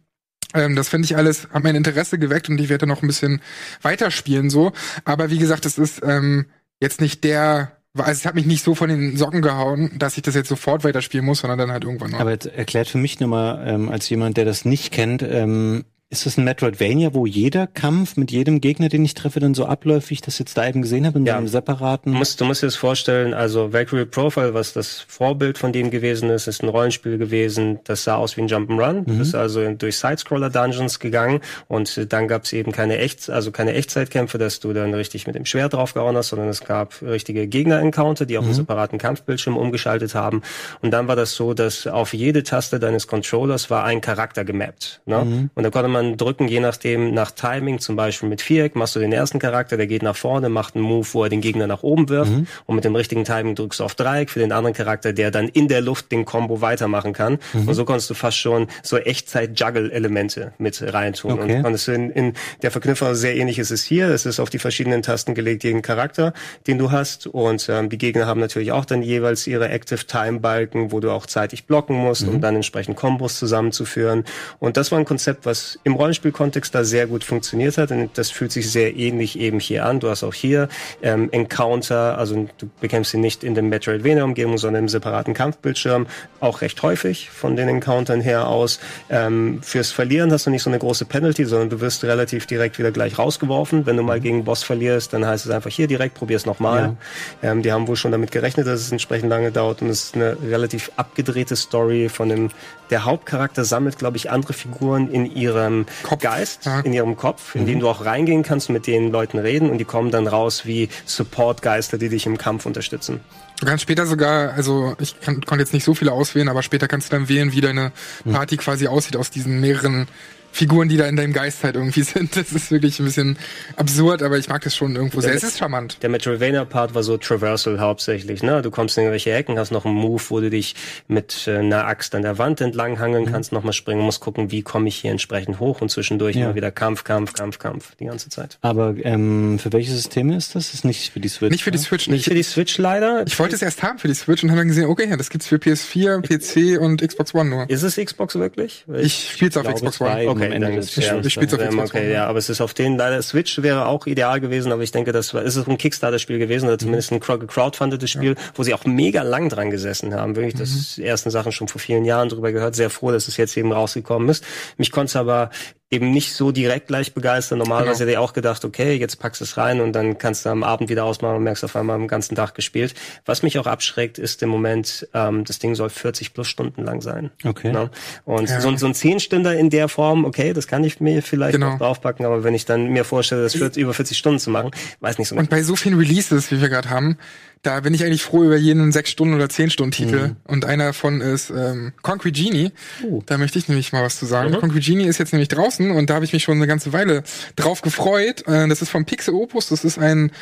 Ähm, das finde ich alles, hat mein Interesse geweckt und ich werde noch ein bisschen weiterspielen so. Aber wie gesagt, es ist ähm, jetzt nicht der also es hat mich nicht so von den Socken gehauen, dass ich das jetzt sofort weiterspielen muss, sondern dann halt irgendwann noch. Aber jetzt erklärt für mich nochmal, ähm, als jemand, der das nicht kennt, ähm, Ist das ein Metroidvania, wo jeder Kampf mit jedem Gegner, den ich treffe, dann so abläuft, wie ich das jetzt da eben gesehen habe, in ja. einem separaten? Du musst, du musst dir das vorstellen, also Valkyrie Profile, was das Vorbild von dem gewesen ist, ist ein Rollenspiel gewesen, das sah aus wie ein Jump'n'Run. Mhm. ist also durch Sidescroller-Dungeons gegangen und dann gab es eben keine Echt, also keine Echtzeitkämpfe, dass du dann richtig mit dem Schwert draufgehauen hast, sondern es gab richtige Gegner-Encounter, die auf mhm. einen separaten Kampfbildschirm umgeschaltet haben. Und dann war das so, dass auf jede Taste deines Controllers war ein Charakter gemappt. Ne? Mhm. Und da konnte man man drücken, je nachdem, nach Timing, zum Beispiel mit Viereck, machst du den ersten Charakter, der geht nach vorne, macht einen Move, wo er den Gegner nach oben wirft mhm. und mit dem richtigen Timing drückst du auf Dreieck für den anderen Charakter, der dann in der Luft den Combo weitermachen kann. Mhm. Und so konntest du fast schon so Echtzeit-Juggle-Elemente mit reintun. Okay. Und konntest du in, in der Verknüpfung sehr ähnlich ist es hier. Es ist auf die verschiedenen Tasten gelegt, jeden Charakter, den du hast. Und ähm, die Gegner haben natürlich auch dann jeweils ihre Active Time-Balken, wo du auch zeitig blocken musst, mhm. um dann entsprechend Kombos zusammenzuführen. Und das war ein Konzept, was im Rollenspielkontext da sehr gut funktioniert hat. Und das fühlt sich sehr ähnlich eben hier an. Du hast auch hier ähm, Encounter, also du bekämpfst sie nicht in der Metroidvania-Umgebung, sondern im separaten Kampfbildschirm, auch recht häufig von den Encountern her aus. Ähm, fürs Verlieren hast du nicht so eine große Penalty, sondern du wirst relativ direkt wieder gleich rausgeworfen. Wenn du mal gegen Boss verlierst, dann heißt es einfach hier direkt, probier's nochmal. Ja. Ähm, die haben wohl schon damit gerechnet, dass es entsprechend lange dauert und es ist eine relativ abgedrehte Story von dem der Hauptcharakter sammelt, glaube ich, andere Figuren in ihrem Kopf. Geist, in ihrem Kopf, in mhm. den du auch reingehen kannst und mit den Leuten reden und die kommen dann raus wie Support-Geister, die dich im Kampf unterstützen. Du kannst später sogar, also ich kann, konnte jetzt nicht so viele auswählen, aber später kannst du dann wählen, wie deine mhm. Party mhm. quasi aussieht aus diesen mehreren Figuren, die da in deinem Geist halt irgendwie sind. Das ist wirklich ein bisschen absurd, aber ich mag das schon irgendwo sehr. Es ist charmant. Der Metroidvania-Part war so Traversal hauptsächlich. Ne? Du kommst in irgendwelche Ecken, hast noch einen Move, wo du dich mit äh, einer Axt an der Wand entlang hangeln mhm. kannst, nochmal springen, musst gucken, wie komme ich hier entsprechend hoch und zwischendurch ja. immer wieder Kampf, Kampf, Kampf, Kampf die ganze Zeit. Aber ähm, für welche Systeme ist das? ist nicht für die Switch. Nicht für die Switch. Nicht, nicht für die Switch leider. Ich wollte es erst haben für die Switch und habe dann gesehen, okay, ja, das gibt's für PS4, PC und Xbox One nur. Ist es Xbox wirklich? Ich, ich spiele es auf Xbox One. Okay, dann ist ja, ich spiele auf Xbox Okay, ja, aber es ist auf den leider Switch wäre auch ideal gewesen, aber ich denke, das war, ist es ein Kickstarter-Spiel gewesen oder zumindest ein crowdfundetes Spiel, ja. wo sie auch mega lang dran gesessen haben. Wirklich, das mhm. ersten Sachen schon vor vielen Jahren drüber gehört. Sehr froh, dass es jetzt eben rausgekommen ist. Mich konnte es aber eben nicht so direkt gleich begeistern. Normalerweise genau. hätte ich auch gedacht, okay, jetzt packst du es rein und dann kannst du am Abend wieder ausmachen und merkst auf einmal am ganzen Tag gespielt. Was mich auch abschreckt, ist im Moment, ähm, das Ding soll 40 plus Stunden lang sein. Okay. Ne? Und ja. so, so ein 10-Stünder in der Form, okay, das kann ich mir vielleicht genau. draufpacken, aber wenn ich dann mir vorstelle, das wird über 40 Stunden zu machen, weiß nicht so. Und bei so vielen Releases, wie wir gerade haben, da bin ich eigentlich froh über jeden sechs Stunden oder zehn Stunden Titel. Mhm. Und einer davon ist ähm, Concrete Genie. Uh. Da möchte ich nämlich mal was zu sagen. Mhm. Concrete Genie ist jetzt nämlich draußen und da habe ich mich schon eine ganze Weile drauf gefreut. Äh, das ist vom Pixel Opus. Das ist ein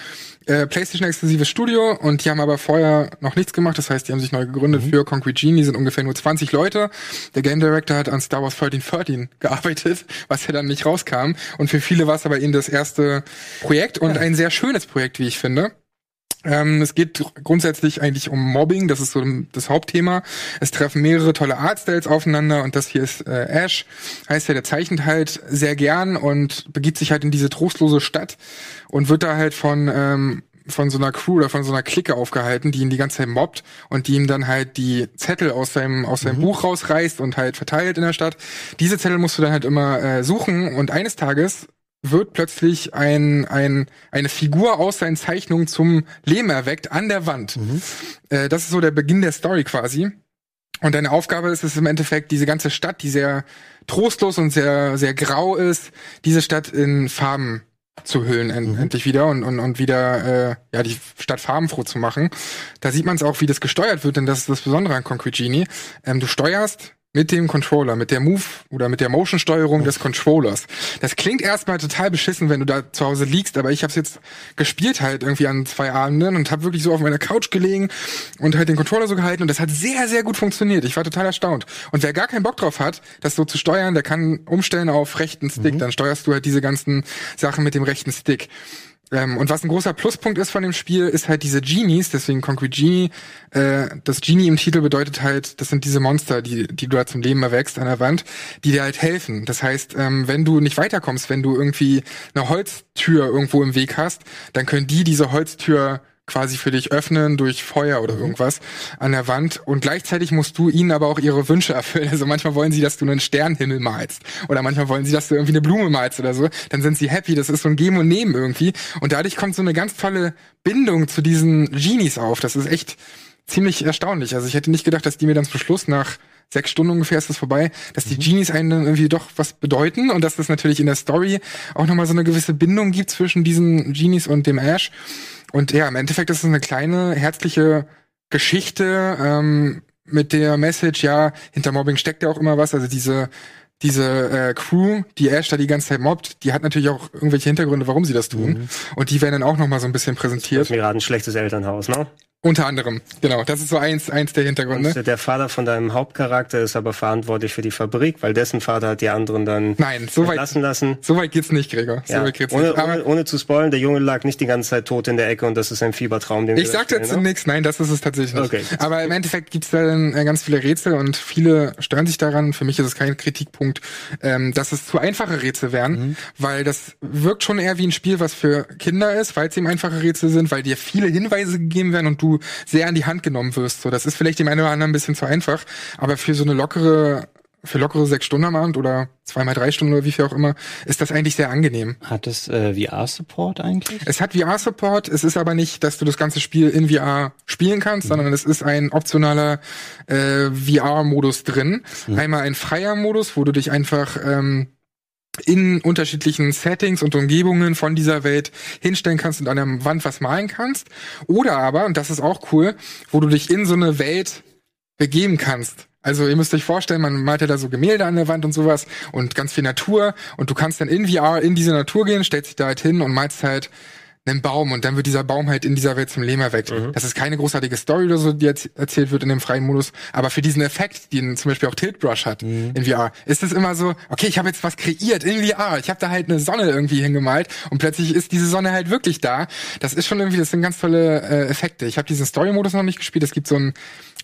äh, PlayStation-exklusives Studio und die haben aber vorher noch nichts gemacht. Das heißt, die haben sich neu gegründet mhm. für Concrete Genie. sind ungefähr nur 20 Leute. Der Game Director hat an Star Wars 1313 gearbeitet, was ja dann nicht rauskam. Und für viele war es aber ihnen das erste Projekt und ja. ein sehr schönes Projekt, wie ich finde. Ähm, es geht grundsätzlich eigentlich um Mobbing, das ist so das Hauptthema. Es treffen mehrere tolle Artstyles aufeinander und das hier ist äh, Ash, heißt ja, der zeichnet halt sehr gern und begibt sich halt in diese trostlose Stadt und wird da halt von ähm, von so einer Crew oder von so einer Clique aufgehalten, die ihn die ganze Zeit mobbt und die ihm dann halt die Zettel aus seinem aus seinem mhm. Buch rausreißt und halt verteilt in der Stadt. Diese Zettel musst du dann halt immer äh, suchen und eines Tages wird plötzlich ein, ein, eine Figur aus seinen Zeichnungen zum Leben erweckt an der Wand. Mhm. Äh, das ist so der Beginn der Story quasi. Und deine Aufgabe ist es im Endeffekt, diese ganze Stadt, die sehr trostlos und sehr, sehr grau ist, diese Stadt in Farben zu hüllen end mhm. endlich wieder und, und, und wieder äh, ja die Stadt farbenfroh zu machen. Da sieht man es auch, wie das gesteuert wird, denn das ist das Besondere an Concrete Genie. Ähm, du steuerst mit dem Controller, mit der Move oder mit der Motion-Steuerung des Controllers. Das klingt erstmal total beschissen, wenn du da zu Hause liegst, aber ich habe es jetzt gespielt halt irgendwie an zwei Abenden und habe wirklich so auf meiner Couch gelegen und halt den Controller so gehalten und das hat sehr, sehr gut funktioniert. Ich war total erstaunt. Und wer gar keinen Bock drauf hat, das so zu steuern, der kann umstellen auf rechten Stick, mhm. dann steuerst du halt diese ganzen Sachen mit dem rechten Stick. Ähm, und was ein großer Pluspunkt ist von dem Spiel, ist halt diese Genies, deswegen Concrete Genie. Äh, das Genie im Titel bedeutet halt, das sind diese Monster, die, die du da zum Leben erwächst an der Wand, die dir halt helfen. Das heißt, ähm, wenn du nicht weiterkommst, wenn du irgendwie eine Holztür irgendwo im Weg hast, dann können die diese Holztür quasi für dich öffnen durch Feuer oder irgendwas an der Wand und gleichzeitig musst du ihnen aber auch ihre Wünsche erfüllen. Also manchmal wollen sie, dass du einen Sternenhimmel malst oder manchmal wollen sie, dass du irgendwie eine Blume malst oder so. Dann sind sie happy. Das ist so ein Geben und Nehmen irgendwie und dadurch kommt so eine ganz tolle Bindung zu diesen Genies auf. Das ist echt ziemlich erstaunlich. Also ich hätte nicht gedacht, dass die mir dann zum Schluss nach sechs Stunden ungefähr ist das vorbei, dass die Genies einen dann irgendwie doch was bedeuten und dass das natürlich in der Story auch nochmal so eine gewisse Bindung gibt zwischen diesen Genies und dem Ash. Und ja, im Endeffekt ist es eine kleine, herzliche Geschichte ähm, mit der Message, ja, hinter Mobbing steckt ja auch immer was. Also diese diese äh, Crew, die Ash da die ganze Zeit mobbt, die hat natürlich auch irgendwelche Hintergründe, warum sie das tun. Mhm. Und die werden dann auch noch mal so ein bisschen präsentiert. Das ist mir gerade ein schlechtes Elternhaus, ne? Unter anderem, genau. Das ist so eins, eins der Hintergründe. Und der Vater von deinem Hauptcharakter ist aber verantwortlich für die Fabrik, weil dessen Vater hat die anderen dann Nein, so weit, lassen. So weit geht's nicht, Gregor. So ja. weit geht's ohne, nicht. Aber ohne, ohne zu spoilen, der Junge lag nicht die ganze Zeit tot in der Ecke und das ist ein Fiebertraum, den Ich sagte jetzt nichts, nein, das ist es tatsächlich nicht. Okay. Aber im Endeffekt gibt's da dann äh, ganz viele Rätsel und viele stören sich daran. Für mich ist es kein Kritikpunkt, ähm, dass es zu einfache Rätsel wären, mhm. weil das wirkt schon eher wie ein Spiel, was für Kinder ist, weil es eben einfache Rätsel sind, weil dir viele Hinweise gegeben werden und du sehr an die Hand genommen wirst. So, das ist vielleicht dem einen oder anderen ein bisschen zu einfach, aber für so eine lockere für lockere sechs Stunden am Abend oder zweimal drei Stunden oder wie viel auch immer, ist das eigentlich sehr angenehm. Hat es äh, VR-Support eigentlich? Es hat VR-Support, es ist aber nicht, dass du das ganze Spiel in VR spielen kannst, mhm. sondern es ist ein optionaler äh, VR-Modus drin. Mhm. Einmal ein freier Modus, wo du dich einfach ähm, in unterschiedlichen Settings und Umgebungen von dieser Welt hinstellen kannst und an der Wand was malen kannst. Oder aber, und das ist auch cool, wo du dich in so eine Welt begeben kannst. Also ihr müsst euch vorstellen, man malt ja da so Gemälde an der Wand und sowas und ganz viel Natur und du kannst dann in VR in diese Natur gehen, stellst dich da halt hin und malst halt einen Baum und dann wird dieser Baum halt in dieser Welt zum Leben erweckt. Mhm. Das ist keine großartige Story oder so, die jetzt erzählt wird in dem freien Modus, aber für diesen Effekt, den zum Beispiel auch Tilt Brush hat mhm. in VR, ist es immer so, okay, ich habe jetzt was kreiert in VR, ich habe da halt eine Sonne irgendwie hingemalt und plötzlich ist diese Sonne halt wirklich da. Das ist schon irgendwie, das sind ganz tolle äh, Effekte. Ich habe diesen Story-Modus noch nicht gespielt, es gibt so einen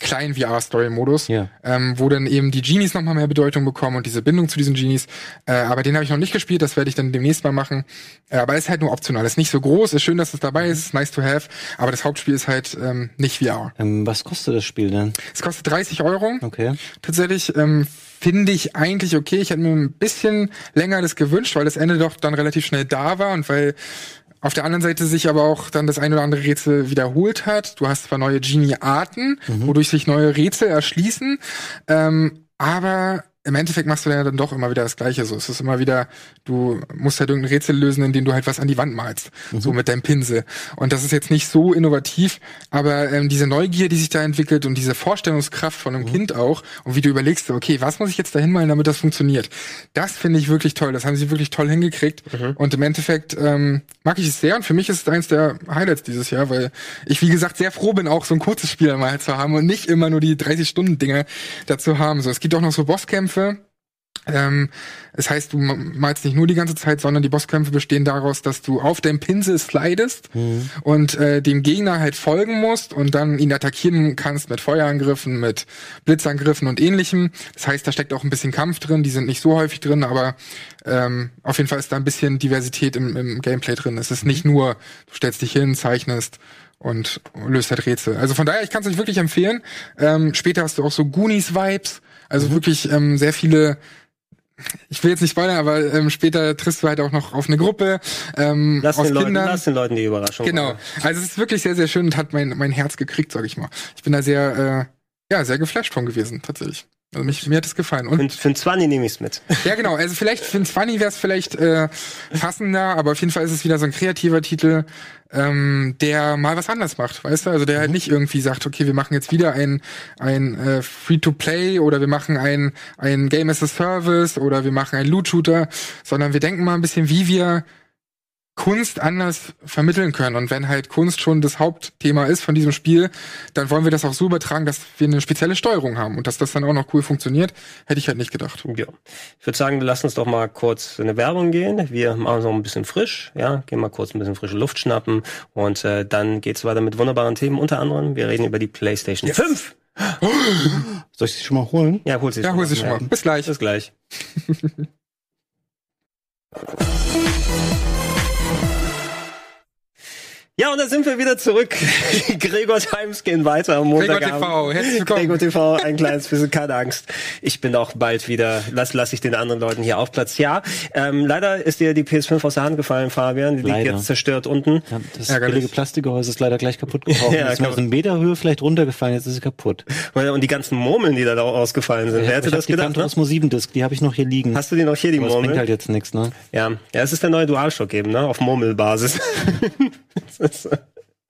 kleinen VR-Story-Modus, ja. ähm, wo dann eben die Genies nochmal mehr Bedeutung bekommen und diese Bindung zu diesen Genies. Äh, aber den habe ich noch nicht gespielt, das werde ich dann demnächst mal machen. Äh, aber ist halt nur optional, ist nicht so groß, ist schön, dass es dabei ist, nice to have, aber das Hauptspiel ist halt ähm, nicht VR. Ähm, was kostet das Spiel denn? Es kostet 30 Euro. Okay. Tatsächlich ähm, finde ich eigentlich okay. Ich hätte mir ein bisschen länger das gewünscht, weil das Ende doch dann relativ schnell da war und weil auf der anderen Seite sich aber auch dann das ein oder andere Rätsel wiederholt hat. Du hast zwar neue Genie-Arten, mhm. wodurch sich neue Rätsel erschließen, ähm, aber im Endeffekt machst du ja dann doch immer wieder das Gleiche. So, es ist immer wieder, du musst halt irgendein Rätsel lösen, indem du halt was an die Wand malst, mhm. so mit deinem Pinsel. Und das ist jetzt nicht so innovativ, aber ähm, diese Neugier, die sich da entwickelt und diese Vorstellungskraft von einem mhm. Kind auch und wie du überlegst, okay, was muss ich jetzt da hinmalen, damit das funktioniert? Das finde ich wirklich toll. Das haben sie wirklich toll hingekriegt. Mhm. Und im Endeffekt ähm, mag ich es sehr und für mich ist es eins der Highlights dieses Jahr, weil ich wie gesagt sehr froh bin, auch so ein kurzes Spiel mal zu haben und nicht immer nur die 30 Stunden Dinge dazu haben. So, es gibt auch noch so Bosskämpfe Bosskämpfe. Ähm, das heißt, du malst nicht nur die ganze Zeit, sondern die Bosskämpfe bestehen daraus, dass du auf dem Pinsel slidest mhm. und äh, dem Gegner halt folgen musst und dann ihn attackieren kannst mit Feuerangriffen, mit Blitzangriffen und ähnlichem. Das heißt, da steckt auch ein bisschen Kampf drin. Die sind nicht so häufig drin, aber ähm, auf jeden Fall ist da ein bisschen Diversität im, im Gameplay drin. Es ist nicht nur, du stellst dich hin, zeichnest und löst halt Rätsel. Also von daher, ich kann es euch wirklich empfehlen. Ähm, später hast du auch so Goonies-Vibes also mhm. wirklich ähm, sehr viele ich will jetzt nicht spoilern, aber ähm, später triffst du halt auch noch auf eine Gruppe ähm, lass aus den Kindern. Leuten, lass den Leuten die Überraschung. Genau. Machen. Also es ist wirklich sehr, sehr schön und hat mein, mein Herz gekriegt, sag ich mal. Ich bin da sehr, äh, ja, sehr geflasht von gewesen, tatsächlich. Also mich, mir hat es gefallen. Und für, für ein 20 nehme ich es mit. Ja, genau. Also vielleicht für ein 20 wäre es vielleicht äh, passender, aber auf jeden Fall ist es wieder so ein kreativer Titel, ähm, der mal was anders macht, weißt du? Also der halt nicht irgendwie sagt, okay, wir machen jetzt wieder ein, ein äh, Free-to-Play oder wir machen ein, ein Game as a Service oder wir machen ein Loot-Shooter, sondern wir denken mal ein bisschen, wie wir Kunst anders vermitteln können. Und wenn halt Kunst schon das Hauptthema ist von diesem Spiel, dann wollen wir das auch so übertragen, dass wir eine spezielle Steuerung haben und dass das dann auch noch cool funktioniert, hätte ich halt nicht gedacht. Ja. Ich würde sagen, lass uns doch mal kurz in eine Werbung gehen. Wir machen es noch ein bisschen frisch, ja, gehen mal kurz ein bisschen frische Luft schnappen und äh, dann geht's weiter mit wunderbaren Themen. Unter anderem, wir reden über die PlayStation yes. 5. Soll ich sie schon mal holen? Ja, hol sie ja, hol sie schon mal. Bis gleich. Bis gleich. Ja, und da sind wir wieder zurück. Gregor Times gehen weiter am Montag. Gregor TV, herzlich willkommen. Gregor TV, ein kleines bisschen, keine Angst. Ich bin auch bald wieder, lass, lass ich den anderen Leuten hier auf Platz. Ja, ähm, leider ist dir die PS5 aus der Hand gefallen, Fabian. Die liegt Leider. jetzt zerstört unten. Ja, das Ärgerlich. billige Plastikgehäuse ist leider gleich kaputt gebrochen. Ja, ist aus einem Meter Höhe vielleicht runtergefallen, jetzt ist sie kaputt. Und die ganzen Murmeln, die da ausgefallen sind. Wer hätte das die gedacht? Ne? Turismo 7 Disc, die habe ich noch hier liegen. Hast du die noch hier, die Aber das bringt halt jetzt nichts, ne? Ja. ja, es ist der neue DualShock eben, ne? Auf Murmelbasis. Das ist-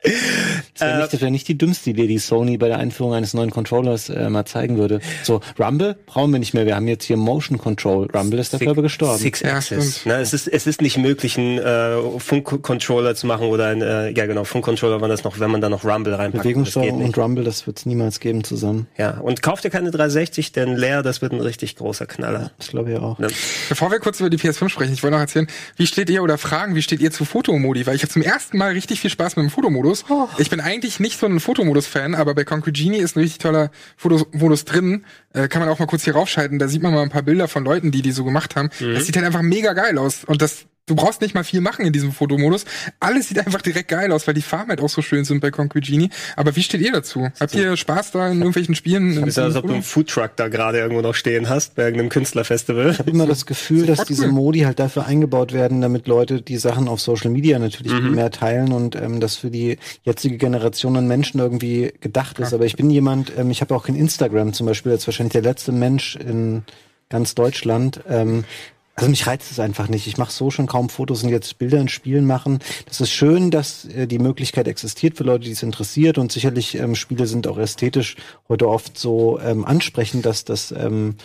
Das wäre nicht, das wär nicht die dümmste Idee, die Sony bei der Einführung eines neuen Controllers äh, mal zeigen würde. So, Rumble brauchen wir nicht mehr. Wir haben jetzt hier Motion Control. Rumble ist dafür aber gestorben. Six Ja, Axis. Ne, es ist es ist nicht möglich, einen äh, Funkcontroller zu machen oder ein äh, ja genau Funkcontroller, wenn das noch, wenn man da noch Rumble reinpackt. Bewegungssteuerung und Rumble, das wird es niemals geben zusammen. Ja, und kauft ihr keine 360, denn leer, das wird ein richtig großer Knaller. Das glaube ich auch. Ne? Bevor wir kurz über die PS5 sprechen, ich wollte noch erzählen, wie steht ihr oder fragen, wie steht ihr zu Fotomodi? Weil ich habe zum ersten Mal richtig viel Spaß mit dem Fotomodus. Ich bin eigentlich nicht so ein Fotomodus-Fan, aber bei Concrete Genie ist ein richtig toller Fotomodus drin. Äh, kann man auch mal kurz hier raufschalten. Da sieht man mal ein paar Bilder von Leuten, die die so gemacht haben. Das sieht halt einfach mega geil aus. Und das Du brauchst nicht mal viel machen in diesem Fotomodus. Alles sieht einfach direkt geil aus, weil die Farben halt auch so schön sind bei Concrete Genie. Aber wie steht ihr dazu? Habt ihr Spaß da in irgendwelchen Spielen? Ist ja, als ob du einen Foodtruck da gerade irgendwo noch stehen hast, bei irgendeinem Künstlerfestival. Ich habe immer das Gefühl, dass diese. Modi halt dafür eingebaut werden, damit Leute die Sachen auf Social Media natürlich viel mehr teilen und ähm, das für die jetzige Generation an Menschen irgendwie gedacht ist. Aber ich bin jemand, ähm, ich habe auch kein Instagram zum Beispiel, als wahrscheinlich der letzte Mensch in ganz Deutschland. Ähm, also mich reizt es einfach nicht. Ich mache so schon kaum Fotos und jetzt Bilder in Spielen machen. Das ist schön, dass äh, die Möglichkeit existiert für Leute, die es interessiert. Und sicherlich ähm, Spiele sind auch ästhetisch heute oft so ähm, ansprechend, dass das ähm,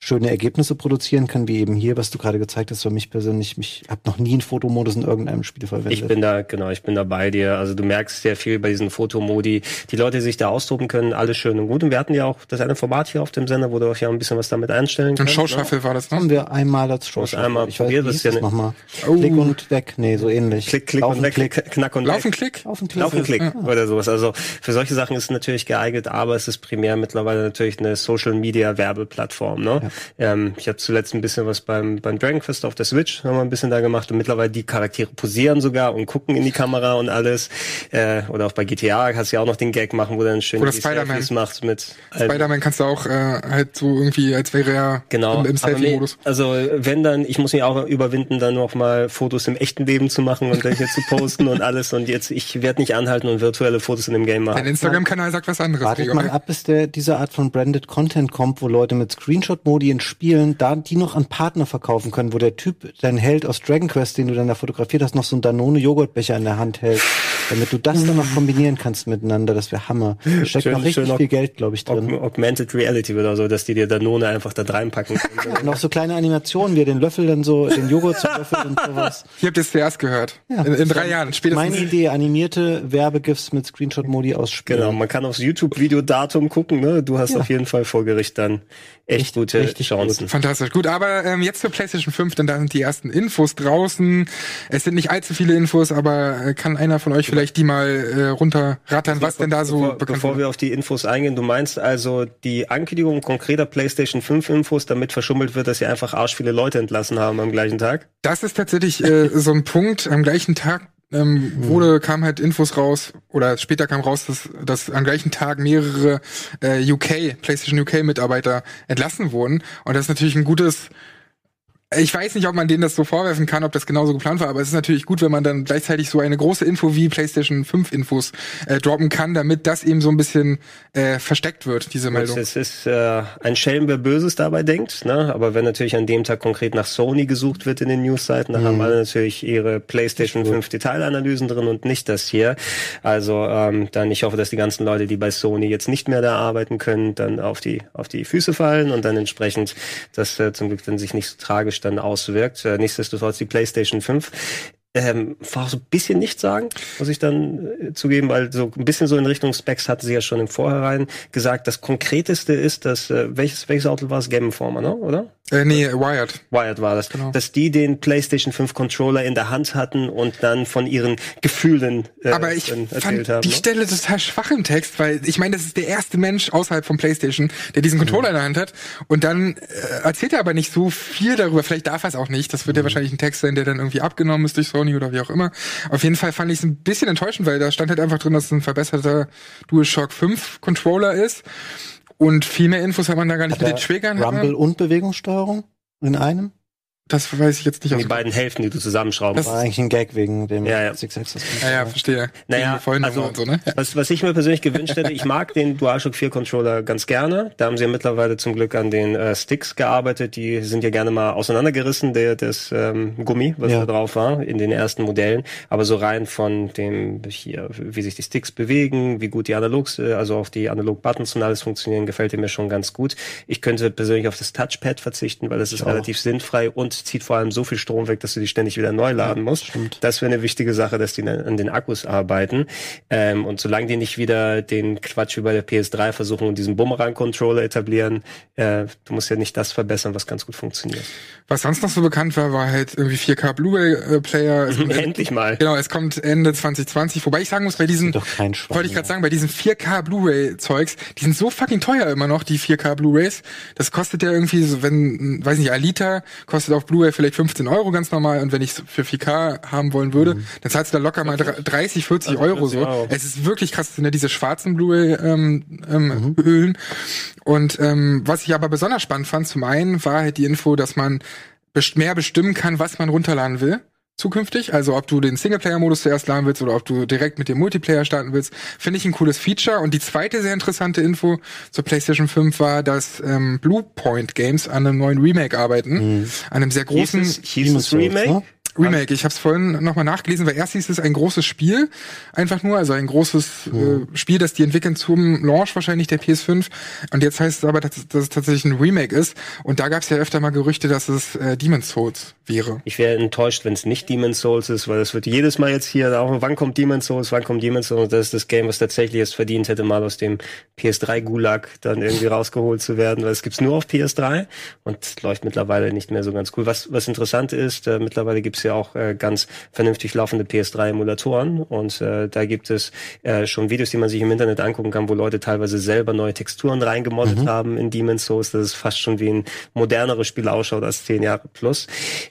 schöne Ergebnisse produzieren kann, wie eben hier, was du gerade gezeigt hast. Für mich persönlich, mich habe noch nie einen Fotomodus in irgendeinem Spiel verwendet. Ich bin da, genau, ich bin da bei dir. Also du merkst sehr viel bei diesen Fotomodi. Die Leute, die sich da austoben können, alles schön und gut. Und wir hatten ja auch das eine Format hier auf dem Sender, wo du auch ja ein bisschen was damit einstellen Ein kannst. Showshuffle war das, haben ne? wir einmal als Show. einmal ich weiß, probiert, wie das ja nochmal. Oh. Klick und weg. Nee, so ähnlich. Klick, klick Laufen, und weg, Klick. Klick, knack und Laufen, weg. Klick? Laufen, Klick. Laufen, Klick Ja. oder sowas. Also für solche Sachen ist es natürlich geeignet, aber es ist primär mittlerweile natürlich eine Social Media Werbeplattform. Ne? Ähm, ich habe zuletzt ein bisschen was beim beim Dragon Quest auf der Switch haben wir ein bisschen da gemacht und mittlerweile die Charaktere posieren sogar und gucken in die Kamera und alles. Äh, oder auch bei GTA kannst du ja auch noch den Gag machen, wo du dann schön. Selfies machst mit allen- Spider-Man kannst du auch äh, halt so irgendwie, als wäre er Genau. im, im Selfie-Modus. Also wenn dann, ich muss mich auch überwinden, dann noch mal Fotos im echten Leben zu machen und welche zu posten und alles. Und jetzt, ich werde nicht anhalten und virtuelle Fotos in dem Game Dein machen. Instagram-Kanal sagt was anderes. Wartet mal ab, bis der, diese Art von Branded Content kommt, wo Leute mit Screenshot-Modi in Spielen da die noch an Partner verkaufen können, wo der Typ, dein Held aus Dragon Quest, den du dann da fotografiert hast, noch so einen Danone-Joghurtbecher in der Hand hält, damit du das dann noch kombinieren kannst miteinander. Das wäre Hammer. Da steckt Schön- noch richtig viel Geld, glaube ich, drin. Aug- Augmented Reality oder so, dass die dir Danone einfach da reinpacken können. Und auch so kleine Animationen, wie er den Löffel dann so, den Joghurt zu löffeln und sowas. Ihr habt es zuerst gehört. Ja. in, in drei Jahren, spätestens. Meine Idee, animierte Werbegifts mit Screenshot-Modi aus Spielen. genau, man kann aufs YouTube-Video-Datum gucken. Ne? Du hast Ja. auf jeden Fall vor Gericht dann echt Richtig- gute richtig Chancen. Fantastisch. Gut, aber ähm, jetzt zur PlayStation 5, denn da sind die ersten Infos draußen. Es sind nicht allzu viele Infos, aber äh, kann einer von euch vielleicht die mal äh, runterrattern, was denn da so bevor, bekannt bevor wir auf die Infos eingehen, du meinst also die Ankündigung konkreter PlayStation 5 Infos, damit verschummelt wird, dass sie einfach arsch viele Leute entlassen haben am gleichen Tag? Das ist tatsächlich äh, so ein Punkt. Am gleichen Tag ähm, wurde kam halt Infos raus oder später kam raus, dass, dass am gleichen Tag mehrere äh, UK PlayStation UK Mitarbeiter entlassen wurden und das ist natürlich ein gutes ich weiß nicht, ob man denen das so vorwerfen kann, ob das genauso geplant war, aber es ist natürlich gut, wenn man dann gleichzeitig so eine große Info wie PlayStation 5 Infos äh, droppen kann, damit das eben so ein bisschen äh, versteckt wird, diese Meldung. Es ist äh, ein Schelm, wer Böses dabei denkt, ne? aber wenn natürlich an dem Tag konkret nach Sony gesucht wird in den Newsseiten, dann haben alle natürlich ihre PlayStation 5 Detailanalysen drin und nicht das hier. Also ähm, dann, ich hoffe, dass die ganzen Leute, die bei Sony jetzt nicht mehr da arbeiten können, dann auf die auf die Füße fallen und dann entsprechend das äh, zum Glück dann sich nicht so tragisch dann auswirkt. Äh, nichtsdestotrotz die PlayStation 5 ähm, war so ein bisschen nicht sagen, muss ich dann äh, zugeben, weil so ein bisschen so in Richtung Specs hatten sie ja schon im Vorhinein gesagt. Das Konkreteste ist, dass, äh, welches, welches Auto war es? Game Informer, ne? oder? Äh, nee, Wired. Wired war das. Genau. Dass die den PlayStation 5 Controller in der Hand hatten und dann von ihren Gefühlen äh, Aber ich fand haben, die ne? Stelle total schwach im Text, weil ich meine, das ist der erste Mensch außerhalb von PlayStation, der diesen Controller mhm. in der Hand hat. Und dann äh, erzählt er aber nicht so viel darüber. Vielleicht darf er es auch nicht. Das wird mhm. ja wahrscheinlich ein Text sein, der dann irgendwie abgenommen ist durch Sony oder wie auch immer. Auf jeden Fall fand ich es ein bisschen enttäuschend, weil da stand halt einfach drin, dass es ein verbesserter DualShock 5 Controller ist. Und viel mehr Infos hat man da gar nicht hat mit den Triggern. Rumble und Bewegungssteuerung in einem? Das weiß ich jetzt nicht. Die beiden Hälften, die du zusammenschrauben. Das war eigentlich ein Gag wegen dem ja, ja. 6 Ja, ja, verstehe. Naja, also, so, ne? was, was ich mir persönlich gewünscht hätte, ich mag den DualShock 4 Controller ganz gerne. Da haben sie ja mittlerweile zum Glück an den äh, Sticks gearbeitet. Die sind ja gerne mal auseinandergerissen, der, das ähm, Gummi, was ja. da drauf war, in den ersten Modellen. Aber so rein von dem hier, wie sich die Sticks bewegen, wie gut die Analogs, äh, also auch die Analog-Buttons und alles funktionieren, gefällt mir schon ganz gut. Ich könnte persönlich auf das Touchpad verzichten, weil das ist relativ sinnfrei und zieht vor allem so viel Strom weg, dass du die ständig wieder neu laden musst. Stimmt. Das wäre eine wichtige Sache, dass die an den Akkus arbeiten. Ähm, und solange die nicht wieder den Quatsch wie bei der PS3 versuchen und diesen Bumerang-Controller etablieren, äh, du musst ja nicht das verbessern, was ganz gut funktioniert. Was sonst noch so bekannt war, war halt irgendwie 4K Blu-ray-Player. Endlich mal. Genau, es kommt Ende 2020. Wobei ich sagen muss, bei diesen, wollte ich gerade sagen, bei diesen 4K Blu-ray-Zeugs, die sind so fucking teuer immer noch, die 4K Blu-rays. Das kostet ja irgendwie so, wenn, weiß nicht, Alita kostet auf Blu-ray vielleicht 15 Euro ganz normal und wenn ich für 4K haben wollen würde, mhm. dann zahlst du da locker mal 30, 40 also Euro so. Euro. Es ist wirklich krass, sind ja diese schwarzen Blu-ray ähm, ähm, mhm. Und ähm, was ich aber besonders spannend fand, zum einen war halt die Info, dass man mehr bestimmen kann, was man runterladen will zukünftig. Also ob du den Singleplayer-Modus zuerst laden willst oder ob du direkt mit dem Multiplayer starten willst, finde ich ein cooles Feature. Und die zweite sehr interessante Info zur PlayStation 5 war, dass ähm, Bluepoint Games an einem neuen Remake arbeiten. Mhm. An einem sehr großen hieß es, hieß es Remake? Ne? Remake. Ich habe es vorhin nochmal nachgelesen, weil erst hieß es ein großes Spiel, einfach nur, also ein großes mhm. äh, Spiel, das die entwickeln zum Launch wahrscheinlich der PS5. Und jetzt heißt es aber, dass, dass es tatsächlich ein Remake ist. Und da gab es ja öfter mal Gerüchte, dass es äh, Demon's Souls wäre. Ich wäre enttäuscht, wenn es nicht Demon's Souls ist, weil es wird jedes Mal jetzt hier auch, wann kommt Demon's Souls, wann kommt Demon's Souls? Das ist das Game, was tatsächlich es verdient hätte, mal aus dem PS3 Gulag dann irgendwie rausgeholt zu werden, weil es gibt's nur auf PS3 und läuft mittlerweile nicht mehr so ganz cool. Was was interessant ist, äh, mittlerweile gibt's ja auch äh, ganz vernünftig laufende PS3-Emulatoren und äh, da gibt es äh, schon Videos, die man sich im Internet angucken kann, wo Leute teilweise selber neue Texturen reingemoddet mhm. haben in Demon's Souls, dass es fast schon wie ein moderneres Spiel ausschaut als zehn Jahre plus.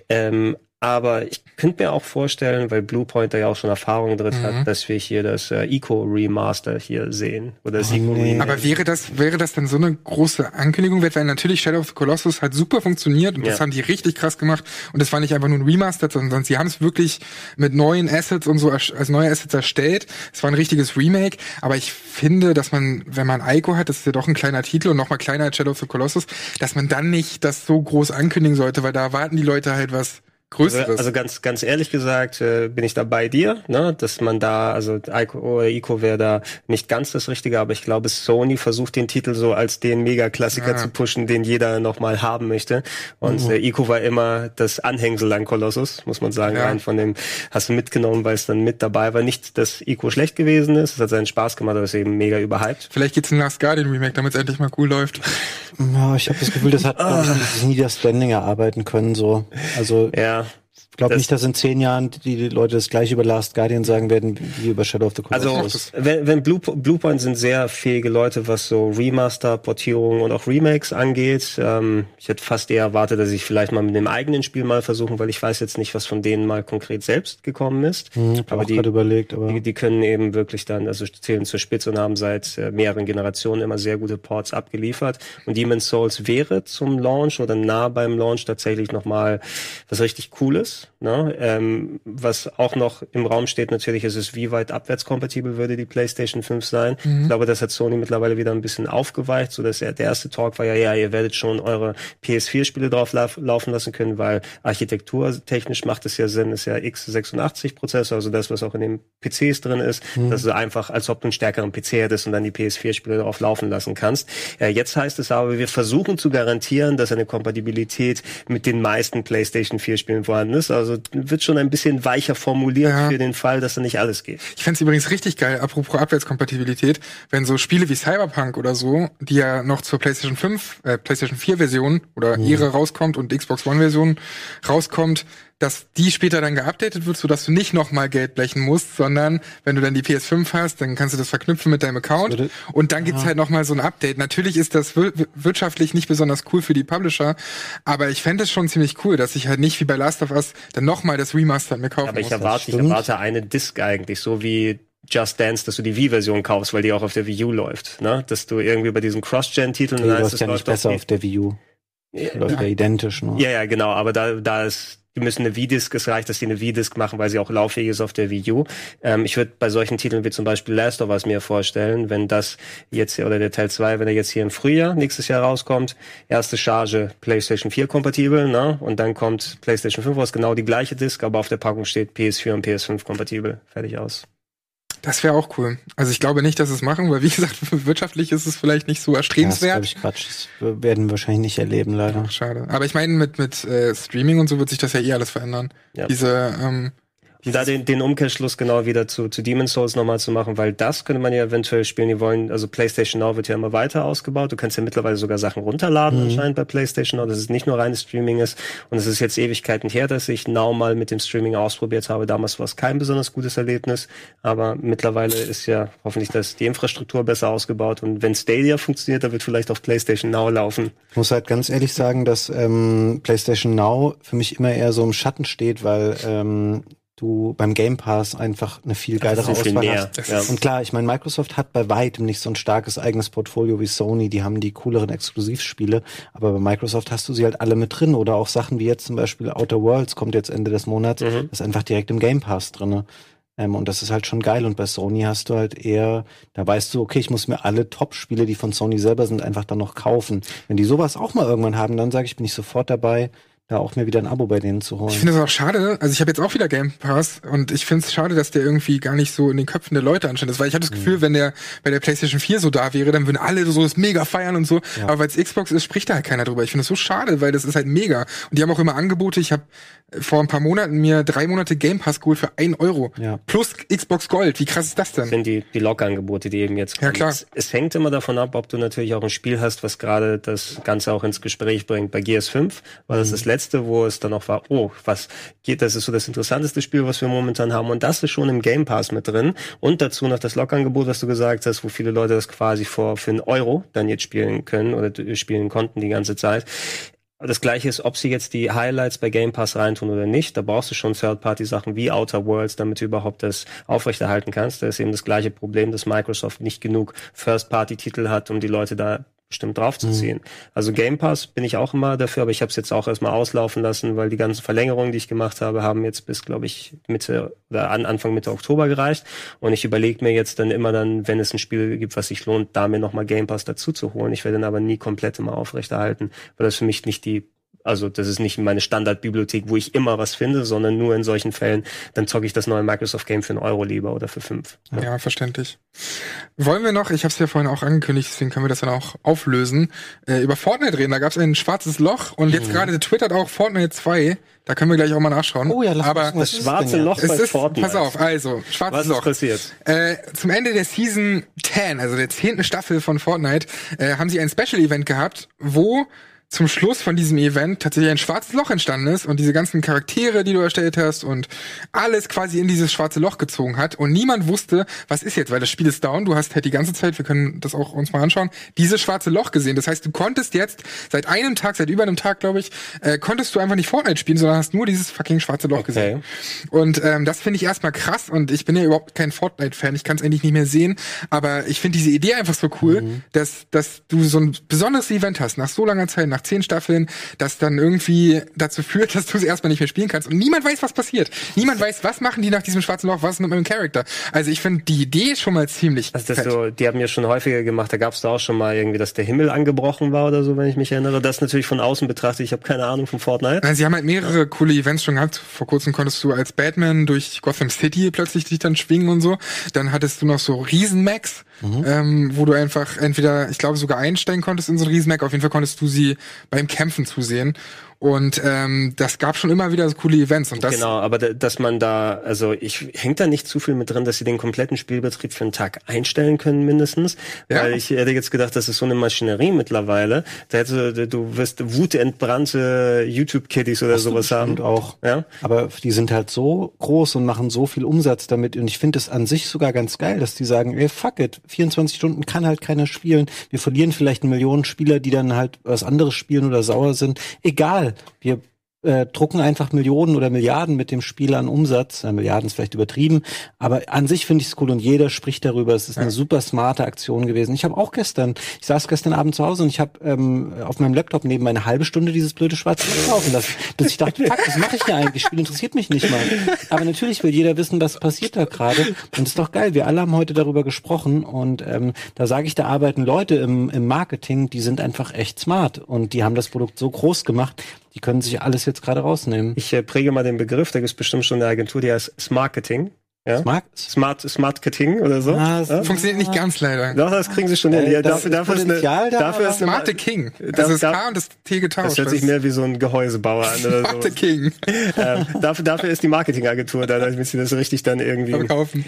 Ähm, aber ich könnte mir auch vorstellen, weil Bluepoint da ja auch schon Erfahrung drin mhm. hat, dass wir hier das äh, Eco Remaster hier sehen. Oder das oh, Eco nee. Aber wäre das, wäre das dann so eine große Ankündigung Weil natürlich Shadow of the Colossus hat super funktioniert und ja. das haben die richtig krass gemacht. Und das war nicht einfach nur ein Remaster, sondern sie haben es wirklich mit neuen Assets und so als neue Assets erstellt. Es war ein richtiges Remake. Aber ich finde, dass man, wenn man Ico hat, das ist ja doch ein kleiner Titel und nochmal kleiner als Shadow of the Colossus, dass man dann nicht das so groß ankündigen sollte, weil da erwarten die Leute halt was Größeres. Also ganz, ganz ehrlich gesagt, äh, bin ich da bei dir, ne? dass man da, also Ico oder Ico wäre da nicht ganz das Richtige, aber ich glaube, Sony versucht den Titel so als den Mega-Klassiker ah. zu pushen, den jeder nochmal haben möchte. Und mhm. äh, Ico war immer das Anhängsel an Colossus, muss man sagen. Ja. Rein von dem hast du mitgenommen, weil es dann mit dabei war. Nicht, dass Ico schlecht gewesen ist, es hat seinen Spaß gemacht, aber es ist eben mega überhyped. Vielleicht geht's ein Last Guardian Remake, damit es endlich mal cool läuft. Ja, ich habe das Gefühl, das hat ah. nie das Standing erarbeiten können, so. Also. Ja ich glaube nicht, dass in zehn Jahren die Leute das gleiche über Last Guardian sagen werden, wie über Shadow of the Colossus. Also, wenn, wenn Blue, Bluepoint sind sehr fähige Leute, was so Remaster, Portierungen und auch Remakes angeht. Ähm, ich hätte fast eher erwartet, dass ich vielleicht mal mit dem eigenen Spiel mal versuchen, weil ich weiß jetzt nicht, was von denen mal konkret selbst gekommen ist. Hm, aber die, überlegt, aber die, die, können eben wirklich dann, also zählen zur Spitze und haben seit äh, mehreren Generationen immer sehr gute Ports abgeliefert. Und Demon's Souls wäre zum Launch oder nah beim Launch tatsächlich nochmal was richtig Cooles. Ne? Ähm, was auch noch im Raum steht natürlich, ist es, wie weit abwärtskompatibel würde die PlayStation 5 sein. Mhm. Ich glaube, das hat Sony mittlerweile wieder ein bisschen aufgeweicht, so dass der erste Talk war ja, ja, ihr werdet schon eure PS4-Spiele drauf lauf, laufen lassen können, weil architekturtechnisch macht es ja Sinn, ist ja x86-Prozessor, also das, was auch in den PCs drin ist. Mhm. Das ist einfach, als ob du einen stärkeren PC hättest und dann die PS4-Spiele darauf laufen lassen kannst. Ja, jetzt heißt es aber, wir versuchen zu garantieren, dass eine Kompatibilität mit den meisten PlayStation 4-Spielen vorhanden ist Also wird schon ein bisschen weicher formuliert ja. für den Fall, dass da nicht alles geht. Ich fände übrigens richtig geil, apropos Abwärtskompatibilität, wenn so Spiele wie Cyberpunk oder so, die ja noch zur PlayStation 5, äh, PlayStation 4 Version oder mhm. ihre rauskommt und Xbox One Version rauskommt, dass die später dann geupdatet wird, sodass du nicht nochmal Geld blechen musst, sondern wenn du dann die PS5 hast, dann kannst du das verknüpfen mit deinem Account und dann gibt's halt nochmal so ein Update. Natürlich ist das wirtschaftlich nicht besonders cool für die Publisher, aber ich fände es schon ziemlich cool, dass ich halt nicht wie bei Last of Us dann nochmal das Remastered mir kaufen aber ich muss. Erwarte, ich erwarte eine Disc eigentlich, so wie Just Dance, dass du die Wii-Version kaufst, weil die auch auf der Wii U läuft, ne? Dass du irgendwie bei diesen Cross-Gen-Titeln, nee, heißt, das ja nicht besser auf der Wii U. Ja, läuft ja identisch, ne? Ja, ja, genau, aber da, da ist die müssen eine V-Disc, es reicht, dass die eine V-Disc machen, weil sie auch lauffähig ist auf der Wii U. Ähm, ich würde bei solchen Titeln wie zum Beispiel Last of Us mir vorstellen, wenn das jetzt oder der Teil 2, wenn er jetzt hier im Frühjahr nächstes Jahr rauskommt, erste Charge PlayStation 4 kompatibel, ne? Und dann kommt PlayStation 5 raus, genau die gleiche Disc, aber auf der Packung steht PS4 und PS5 kompatibel. Fertig aus. Das wäre auch cool. Also ich glaube nicht, dass es machen, weil wie gesagt, wirtschaftlich ist es vielleicht nicht so erstrebenswert. Ja, das ich Quatsch. Das werden wir wahrscheinlich nicht erleben, leider. Ach, schade. Aber ich meine, mit, mit äh, Streaming und so wird sich das ja eh alles verändern. Ja. Diese ähm, um da den, den Umkehrschluss genau wieder zu, zu Demon's Souls nochmal zu machen, weil das könnte man ja eventuell spielen. Die wollen, also PlayStation Now wird ja immer weiter ausgebaut. Du kannst ja mittlerweile sogar Sachen runterladen, mhm. anscheinend bei PlayStation Now, dass es nicht nur reines Streaming ist. Und es ist jetzt Ewigkeiten her, dass ich Now mal mit dem Streaming ausprobiert habe. Damals war es kein besonders gutes Erlebnis, aber mittlerweile ist ja hoffentlich das, die Infrastruktur besser ausgebaut. Und wenn Stadia funktioniert, dann wird vielleicht auf PlayStation Now laufen. Ich muss halt ganz ehrlich sagen, dass ähm, PlayStation Now für mich immer eher so im Schatten steht, weil ähm, du beim Game Pass einfach eine viel geilere Auswahl viel hast. Ja. Und klar, ich meine, Microsoft hat bei weitem nicht so ein starkes eigenes Portfolio wie Sony, die haben die cooleren Exklusivspiele, aber bei Microsoft hast du sie halt alle mit drin oder auch Sachen wie jetzt zum Beispiel Outer Worlds kommt jetzt Ende des Monats, mhm. ist einfach direkt im Game Pass drinne. Ähm, und das ist halt schon geil. Und bei Sony hast du halt eher, da weißt du, okay, ich muss mir alle Top-Spiele, die von Sony selber sind, einfach dann noch kaufen. Wenn die sowas auch mal irgendwann haben, dann sage ich, bin ich sofort dabei, da auch mir wieder ein Abo bei denen zu holen. Ich finde es auch schade, also ich habe jetzt auch wieder Game Pass und ich finde es schade, dass der irgendwie gar nicht so in den Köpfen der Leute anscheinend ist, weil ich hatte das mhm. Gefühl, wenn der bei der PlayStation 4 so da wäre, dann würden alle so das mega feiern und so, ja. aber weil es Xbox ist, spricht da halt keiner drüber. Ich finde es so schade, weil das ist halt mega und die haben auch immer Angebote, ich habe vor ein paar Monaten mir drei Monate Game Pass geholt für ein Euro. Ja. Plus Xbox Gold. Wie krass ist das denn? Das sind die, die Lock-Angebote, die eben jetzt kommen. Ja, klar. Es, es, hängt immer davon ab, ob du natürlich auch ein Spiel hast, was gerade das Ganze auch ins Gespräch bringt. Bei Gears 5 war das mhm. das letzte, wo es dann auch war, oh, was geht, das ist so das interessanteste Spiel, was wir momentan haben. Und das ist schon im Game Pass mit drin. Und dazu noch das Lock-Angebot, was du gesagt hast, wo viele Leute das quasi vor, für einen Euro dann jetzt spielen können oder spielen konnten die ganze Zeit. Das gleiche ist, ob sie jetzt die Highlights bei Game Pass reintun oder nicht. Da brauchst du schon Third-Party-Sachen wie Outer Worlds, damit du überhaupt das aufrechterhalten kannst. Da ist eben das gleiche Problem, dass Microsoft nicht genug First-Party-Titel hat, um die Leute da bestimmt draufzuziehen. Mhm. Also Game Pass bin ich auch immer dafür, aber ich habe es jetzt auch erstmal auslaufen lassen, weil die ganzen Verlängerungen, die ich gemacht habe, haben jetzt bis, glaube ich, Mitte oder an Anfang Mitte Oktober gereicht. Und ich überlege mir jetzt dann immer dann, wenn es ein Spiel gibt, was sich lohnt, da mir nochmal Game Pass dazu zu holen. Ich werde dann aber nie komplett immer aufrechterhalten, weil das für mich nicht die also das ist nicht meine Standardbibliothek, wo ich immer was finde, sondern nur in solchen Fällen, dann zocke ich das neue Microsoft Game für einen Euro lieber oder für fünf. Ja, ja verständlich. Wollen wir noch, ich habe es ja vorhin auch angekündigt, deswegen können wir das dann auch auflösen, äh, über Fortnite reden. Da gab es ein schwarzes Loch und jetzt mhm. gerade twittert auch Fortnite 2. Da können wir gleich auch mal nachschauen. Oh ja, lass Aber das schwarze Loch bei ist, Fortnite. Pass auf, also, schwarzes Was Loch. Was ist passiert? Äh, zum Ende der Season 10, also der zehnten Staffel von Fortnite, äh, haben sie ein Special Event gehabt, wo zum Schluss von diesem Event tatsächlich ein schwarzes Loch entstanden ist und diese ganzen Charaktere, die du erstellt hast und alles quasi in dieses schwarze Loch gezogen hat und niemand wusste, was ist jetzt, weil das Spiel ist down, du hast halt die ganze Zeit, wir können das auch uns mal anschauen, dieses schwarze Loch gesehen. Das heißt, du konntest jetzt seit einem Tag, seit über einem Tag, glaube ich, äh, konntest du einfach nicht Fortnite spielen, sondern hast nur dieses fucking schwarze Loch okay. gesehen. Und ähm, das finde ich erstmal krass und ich bin ja überhaupt kein Fortnite-Fan, ich kann es eigentlich nicht mehr sehen, aber ich finde diese Idee einfach so cool, mhm. dass, dass du so ein besonderes Event hast, nach so langer Zeit, nach zehn Staffeln, das dann irgendwie dazu führt, dass du es erstmal nicht mehr spielen kannst und niemand weiß, was passiert. Niemand weiß, was machen die nach diesem schwarzen Loch, was ist mit meinem Charakter. Also ich finde die Idee schon mal ziemlich. Also das so, die haben ja schon häufiger gemacht, da gab es da auch schon mal irgendwie, dass der Himmel angebrochen war oder so, wenn ich mich erinnere. Das natürlich von außen betrachtet, ich habe keine Ahnung von Fortnite. Also sie haben halt mehrere coole Events schon gehabt. Vor kurzem konntest du als Batman durch Gotham City plötzlich dich dann schwingen und so. Dann hattest du noch so Riesenmax, mhm. ähm, wo du einfach entweder, ich glaube, sogar einsteigen konntest in so ein Riesenmac. Auf jeden Fall konntest du sie beim Kämpfen zusehen. Und ähm, das gab schon immer wieder so coole Events. Und das genau, aber da, dass man da, also ich hängt da nicht zu viel mit drin, dass sie den kompletten Spielbetrieb für einen Tag einstellen können, mindestens. Ja. Weil ich hätte jetzt gedacht, das ist so eine Maschinerie mittlerweile. Da hätte, du wirst wutentbrannte YouTube-Kiddies oder Hast sowas haben. auch. Ja? Aber die sind halt so groß und machen so viel Umsatz damit. Und ich finde es an sich sogar ganz geil, dass die sagen, ey, fuck it, 24 Stunden kann halt keiner spielen. Wir verlieren vielleicht eine Million Spieler, die dann halt was anderes spielen oder sauer sind. Egal. Wir äh, drucken einfach Millionen oder Milliarden mit dem Spiel an Umsatz. Ja, Milliarden ist vielleicht übertrieben, aber an sich finde ich es cool und jeder spricht darüber. Es ist ja. eine super smarte Aktion gewesen. Ich habe auch gestern, ich saß gestern Abend zu Hause und ich habe ähm, auf meinem Laptop neben eine halbe Stunde dieses blöde Schwarze laufen lassen. Bis ich dachte, fuck, was mache ich hier eigentlich? Das Spiel interessiert mich nicht mal. Aber natürlich will jeder wissen, was passiert da gerade. Und ist doch geil. Wir alle haben heute darüber gesprochen und ähm, da sage ich, da arbeiten Leute im, im Marketing, die sind einfach echt smart und die haben das Produkt so groß gemacht, die können sich alles jetzt gerade rausnehmen. Ich äh, präge mal den Begriff, da gibt es bestimmt schon eine Agentur, die heißt Smarketing. Ja? Smart? Smart, Smart Marketing oder so. Ah, ja? Funktioniert nicht ganz leider. Doch, das kriegen sie schon hin. Äh, dafür, dafür ist eine, da, dafür ist Smarte King. Das ist K und das T getauscht. Das hört sich mehr wie so ein Gehäusebauer an oder so. Smarte King. Ähm, dafür, dafür ist die Marketingagentur da, damit sie das richtig dann irgendwie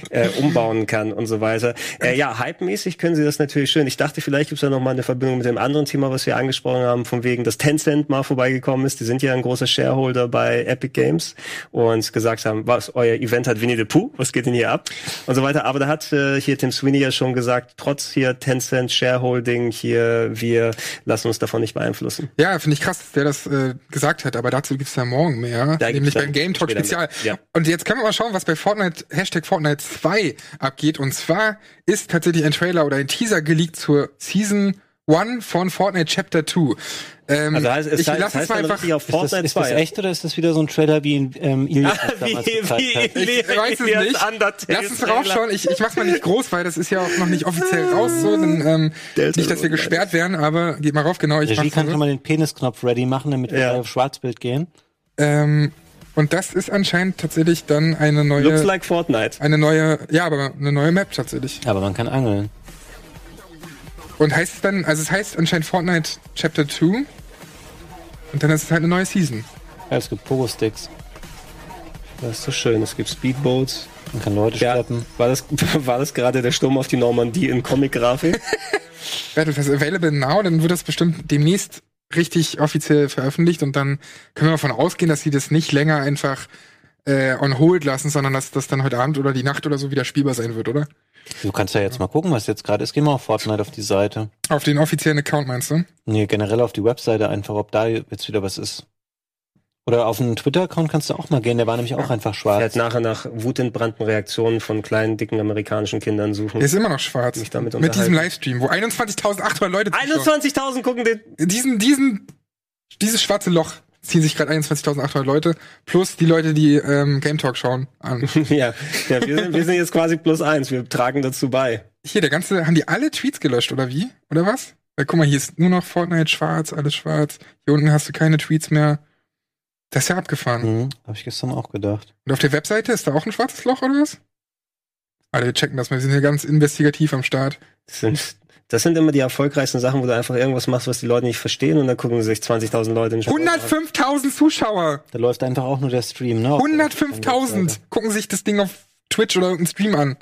äh, umbauen kann und so weiter. Äh, ja, hype-mäßig können sie das natürlich schön. Ich dachte, vielleicht gibt es da noch mal eine Verbindung mit dem anderen Thema, was wir angesprochen haben, von wegen, dass Tencent mal vorbeigekommen ist. Die sind ja ein großer Shareholder bei Epic Games und gesagt haben, was, euer Event hat Winnie the Pooh, was geht denn hier ab? und so weiter. Aber da hat äh, hier Tim Sweeney ja schon gesagt, trotz hier Tencent Shareholding hier, wir lassen uns davon nicht beeinflussen. Ja, finde ich krass, dass der das äh, gesagt hat, aber dazu gibt's ja morgen mehr, da nämlich beim Game Talk Spezial. Ja. Und jetzt können wir mal schauen, was bei Fortnite, Hashtag Fortnite 2 abgeht. Und zwar ist tatsächlich ein Trailer oder ein Teaser geleakt zur Season One von Fortnite Chapter 2. Ähm, also heißt, es ich heißt, lass es mal einfach. Auf Fortnite ist, das, ist das echt oder ist das wieder so ein Trailer wie in ähm, Ilias ah, wie, wie, hat? Ich weiß es nicht. Lass uns draufschauen. Ich, ich mach's mal nicht groß, weil das ist ja auch noch nicht offiziell raus. So, denn, ähm, nicht, dass wir gesperrt werden, aber geht mal rauf. Genau. Ich Regie kann schon mal den Penisknopf ready machen, damit wir auf Schwarzbild gehen. Ähm, und das ist anscheinend tatsächlich dann eine neue. Looks like Fortnite. Eine neue, ja, aber eine neue Map tatsächlich. Aber man kann angeln. Und heißt es dann, also es heißt anscheinend Fortnite Chapter 2. Und dann ist es halt eine neue Season. Ja, es gibt Pogo-Sticks. Das ist so schön. Es gibt Speedboats. Man kann Leute ja, schleppen. War das, war das gerade der Sturm auf die Normandie in Comic-Grafik? Battlefield available now, dann wird das bestimmt demnächst richtig offiziell veröffentlicht und dann können wir davon ausgehen, dass sie das nicht länger einfach äh, on hold lassen, sondern dass das dann heute Abend oder die Nacht oder so wieder spielbar sein wird, oder? Du kannst ja jetzt mal gucken, was jetzt gerade ist. Geh mal auf Fortnite auf die Seite. Auf den offiziellen Account meinst du? Nee, generell auf die Webseite einfach, ob da jetzt wieder was ist. Oder auf einen Twitter-Account kannst du auch mal gehen, der war nämlich auch einfach schwarz. Werde nachher nach wutentbrannten Reaktionen von kleinen, dicken amerikanischen Kindern suchen. Der ist immer noch schwarz. Mich damit Mit diesem Livestream, wo 21.800 Leute 21.000 gucken den. Diesen, diesen, dieses schwarze Loch ziehen sich gerade 21.800 Leute plus die Leute, die ähm, Game Talk schauen, an. ja, ja wir, sind, wir sind jetzt quasi plus eins. Wir tragen dazu bei. Hier, der ganze, haben die alle Tweets gelöscht oder wie? Oder was? Ja, guck mal, hier ist nur noch Fortnite schwarz, alles schwarz. Hier unten hast du keine Tweets mehr. Das ist ja abgefahren. Mhm, hab ich gestern auch gedacht. Und auf der Webseite ist da auch ein schwarzes Loch oder was? Alter, wir checken das mal. Wir sind hier ganz investigativ am Start. Das sind das sind immer die erfolgreichsten Sachen, wo du einfach irgendwas machst, was die Leute nicht verstehen und dann gucken sich 20.000 Leute in 105.000 Zuschauer! Da läuft einfach auch nur der Stream, ne? 105.000 gucken sich das Ding auf Twitch oder irgendeinen Stream an.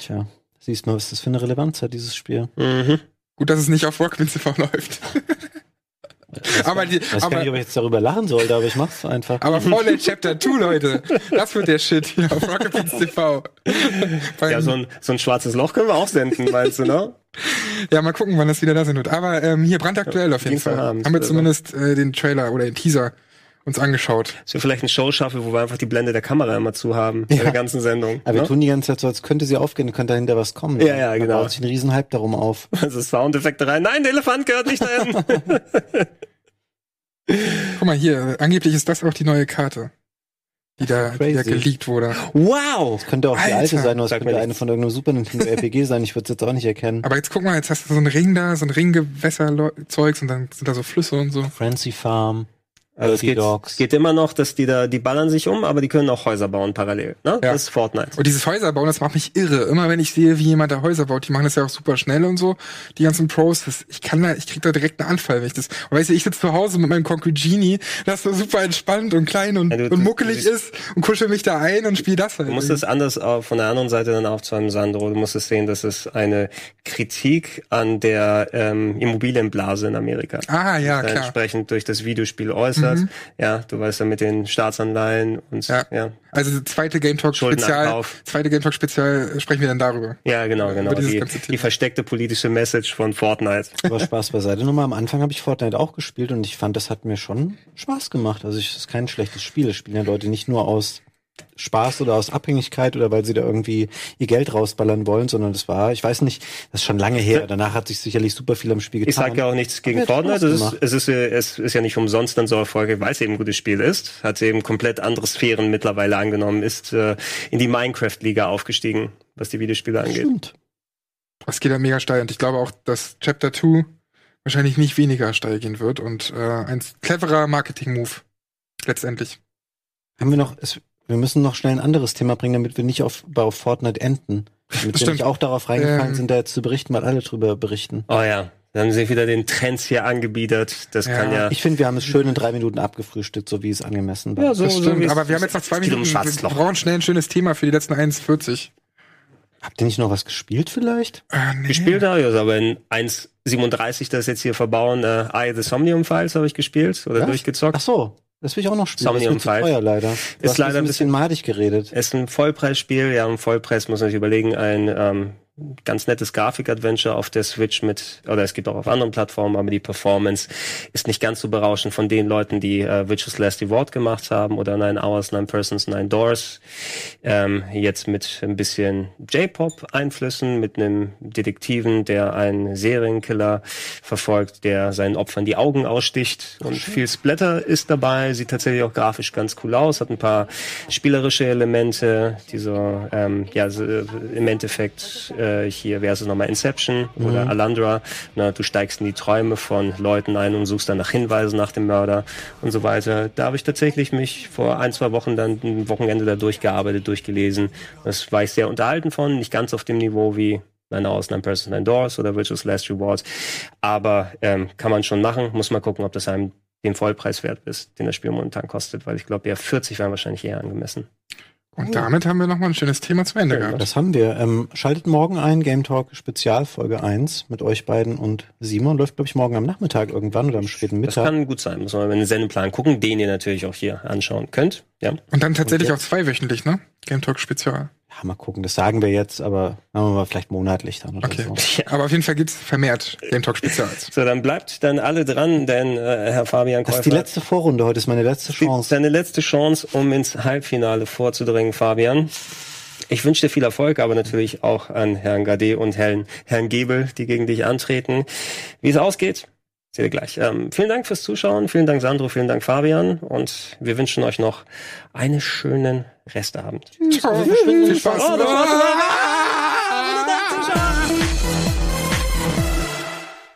Tja, siehst mal, was das für eine Relevanz hat, dieses Spiel. Mhm. Gut, dass es nicht auf Rockman TV läuft. Aber die, ich weiß aber, gar nicht, ob ich jetzt darüber lachen sollte, aber ich mach's einfach. Aber Fallout Chapter 2, Leute, das wird der Shit hier auf Rocket Beans TV. ja, so ein, so ein schwarzes Loch können wir auch senden, meinst du, ne? Ja, mal gucken, wann das wieder da sein wird. Aber ähm, hier brandaktuell auf jeden Fall. Haben wir zumindest äh, den Trailer oder den Teaser uns angeschaut. Dass wir vielleicht eine Show schaffen, wo wir einfach die Blende der Kamera immer zu haben ja. in der ganzen Sendung. Aber ne? wir tun die ganze Zeit so, als könnte sie aufgehen, könnte dahinter was kommen. Ja, ja, genau. Da baut sich ein Riesenhype darum auf. Also Soundeffekte rein. Nein, der Elefant gehört nicht dahin. Guck mal hier, angeblich ist das auch die neue Karte, die da, die da geleakt wurde. Wow! Das könnte auch Alter. die alte sein, oder es könnte eine von irgendeinem Super Nintendo RPG sein. Ich würde es jetzt auch nicht erkennen. Aber jetzt guck mal, jetzt hast du so einen Ring da, so ein Ringgewässerzeugs und dann sind da so Flüsse und so. Frenzy Farm. Also es geht, geht, immer noch, dass die da, die ballern sich um, aber die können auch Häuser bauen parallel. Ne? Ja. Das ist Fortnite. Und dieses Häuser bauen, das macht mich irre. Immer wenn ich sehe, wie jemand da Häuser baut, die machen das ja auch super schnell und so. Die ganzen Pros, das, ich kann da, ich krieg da direkt einen Anfall, wenn ich das. Und weißt du, ich sitze zu Hause mit meinem Concrete Genie, das so super entspannt und klein und, ja, du, und muckelig du, ist und kuschel mich da ein und spiel das halt. Du musst es anders von der anderen Seite dann aufzäumen, Sandro. Du musst es sehen, dass es eine Kritik an der ähm, Immobilienblase in Amerika. Ah, ja, klar. Entsprechend durch das Videospiel äußert. Mhm. Ja, du weißt ja mit den Staatsanleihen und ja. ja. Also zweite Game Talk Spezial, zweite Game Talk Spezial sprechen wir dann darüber. Ja, genau, genau. Die, die, versteckte politische Message von Fortnite. Aber Spaß beiseite. Nochmal am Anfang habe ich Fortnite auch gespielt und ich fand, das hat mir schon Spaß gemacht. Also es ist kein schlechtes Spiel. Es spielen ja Leute nicht nur aus Spaß oder aus Abhängigkeit oder weil sie da irgendwie ihr Geld rausballern wollen, sondern das war, ich weiß nicht, das ist schon lange her. Danach hat sich sicherlich super viel am Spiel getan. Ich sage ja auch nichts gegen Fortnite. Es ist, es, ist, es ist ja nicht umsonst dann so erfolgreich, weil es eben ein gutes Spiel ist. Hat eben komplett andere Sphären mittlerweile angenommen, ist äh, in die Minecraft-Liga aufgestiegen, was die Videospiele angeht. Stimmt. Das geht ja mega steil und ich glaube auch, dass Chapter 2 wahrscheinlich nicht weniger steil gehen wird und äh, ein cleverer Marketing-Move letztendlich. Haben wir noch, es, wir müssen noch schnell ein anderes Thema bringen, damit wir nicht auf, auf Fortnite enden. Damit wir nicht auch darauf reingefallen ähm, sind, da jetzt zu berichten, weil alle drüber berichten. Oh ja. Dann haben sie wieder den Trends hier angebiedert. Das ja. kann ja. Ich finde, wir haben es schön in drei Minuten abgefrühstückt, so wie es angemessen war. Ja, so, so Aber wir haben jetzt noch zwei Minuten. Wir brauchen schnell ein schönes Thema für die letzten 1,40. Habt ihr nicht noch was gespielt vielleicht? Äh, nee. Gespielt habe ich also, aber in 1,37 das jetzt hier verbauen, äh, Eye the Somnium Files habe ich gespielt oder was? durchgezockt. Ach so. Das will ich auch noch spielen. Somnium das ist zu teuer leider. Du ist leider ein bisschen madig geredet. Ist ein Vollpreisspiel, ja, ein Vollpreis muss man sich überlegen, ein ähm, ganz nettes Grafik-Adventure auf der Switch mit, oder es gibt auch auf anderen Plattformen, aber die Performance ist nicht ganz so berauschend von den Leuten, die äh, Witches Last Reward gemacht haben oder Nine Hours, Nine Persons, Nine Doors. Ähm, jetzt mit ein bisschen J-Pop-Einflüssen, mit einem Detektiven, der einen Serienkiller verfolgt, der seinen Opfern die Augen aussticht und viel Splatter ist dabei, sieht tatsächlich auch grafisch ganz cool aus, hat ein paar spielerische Elemente, die so, ähm, ja, im Endeffekt äh, äh, hier wäre es nochmal Inception mhm. oder Alandra. Na, du steigst in die Träume von Leuten ein und suchst dann nach Hinweisen nach dem Mörder und so weiter. Da habe ich tatsächlich mich vor ein, zwei Wochen dann ein Wochenende da durchgearbeitet, durchgelesen. Das war ich sehr unterhalten von, nicht ganz auf dem Niveau wie meine Ausnahmen Person Nine Doors oder Virtuous Last Rewards. Aber ähm, kann man schon machen. Muss mal gucken, ob das einem den Vollpreis wert ist, den das Spiel momentan kostet, weil ich glaube, ja, 40 wären wahrscheinlich eher angemessen. Und damit haben wir nochmal ein schönes Thema zu Ende gehabt. Das haben wir. Ähm, schaltet morgen ein, Game Talk Spezial Folge 1 mit euch beiden und Simon. Läuft, glaube ich, morgen am Nachmittag irgendwann oder am späten Mittag. Das kann gut sein. Muss man mal in den Sendeplan gucken, den ihr natürlich auch hier anschauen könnt. Ja. Und dann tatsächlich und auch zweiwöchentlich, ne? Game Talk Spezial. Ja, mal gucken, das sagen wir jetzt, aber machen wir mal vielleicht monatlich dann oder okay. so. Ja. Aber auf jeden Fall gibt's vermehrt Game Talk Spezials. So, dann bleibt dann alle dran, denn äh, Herr Fabian Käufer. Das ist die letzte Vorrunde, heute ist meine letzte Chance. Deine letzte Chance, um ins Halbfinale vorzudringen, Fabian. Ich wünsche dir viel Erfolg, aber natürlich auch an Herrn Gade und Herrn, Herrn Gebel, die gegen dich antreten. Wie es ausgeht, seht ihr gleich. Ähm, vielen Dank fürs Zuschauen, vielen Dank Sandro, vielen Dank Fabian und wir wünschen euch noch einen schönen Restabend. Tschüss. Ciao. Viel Spaß. Oh,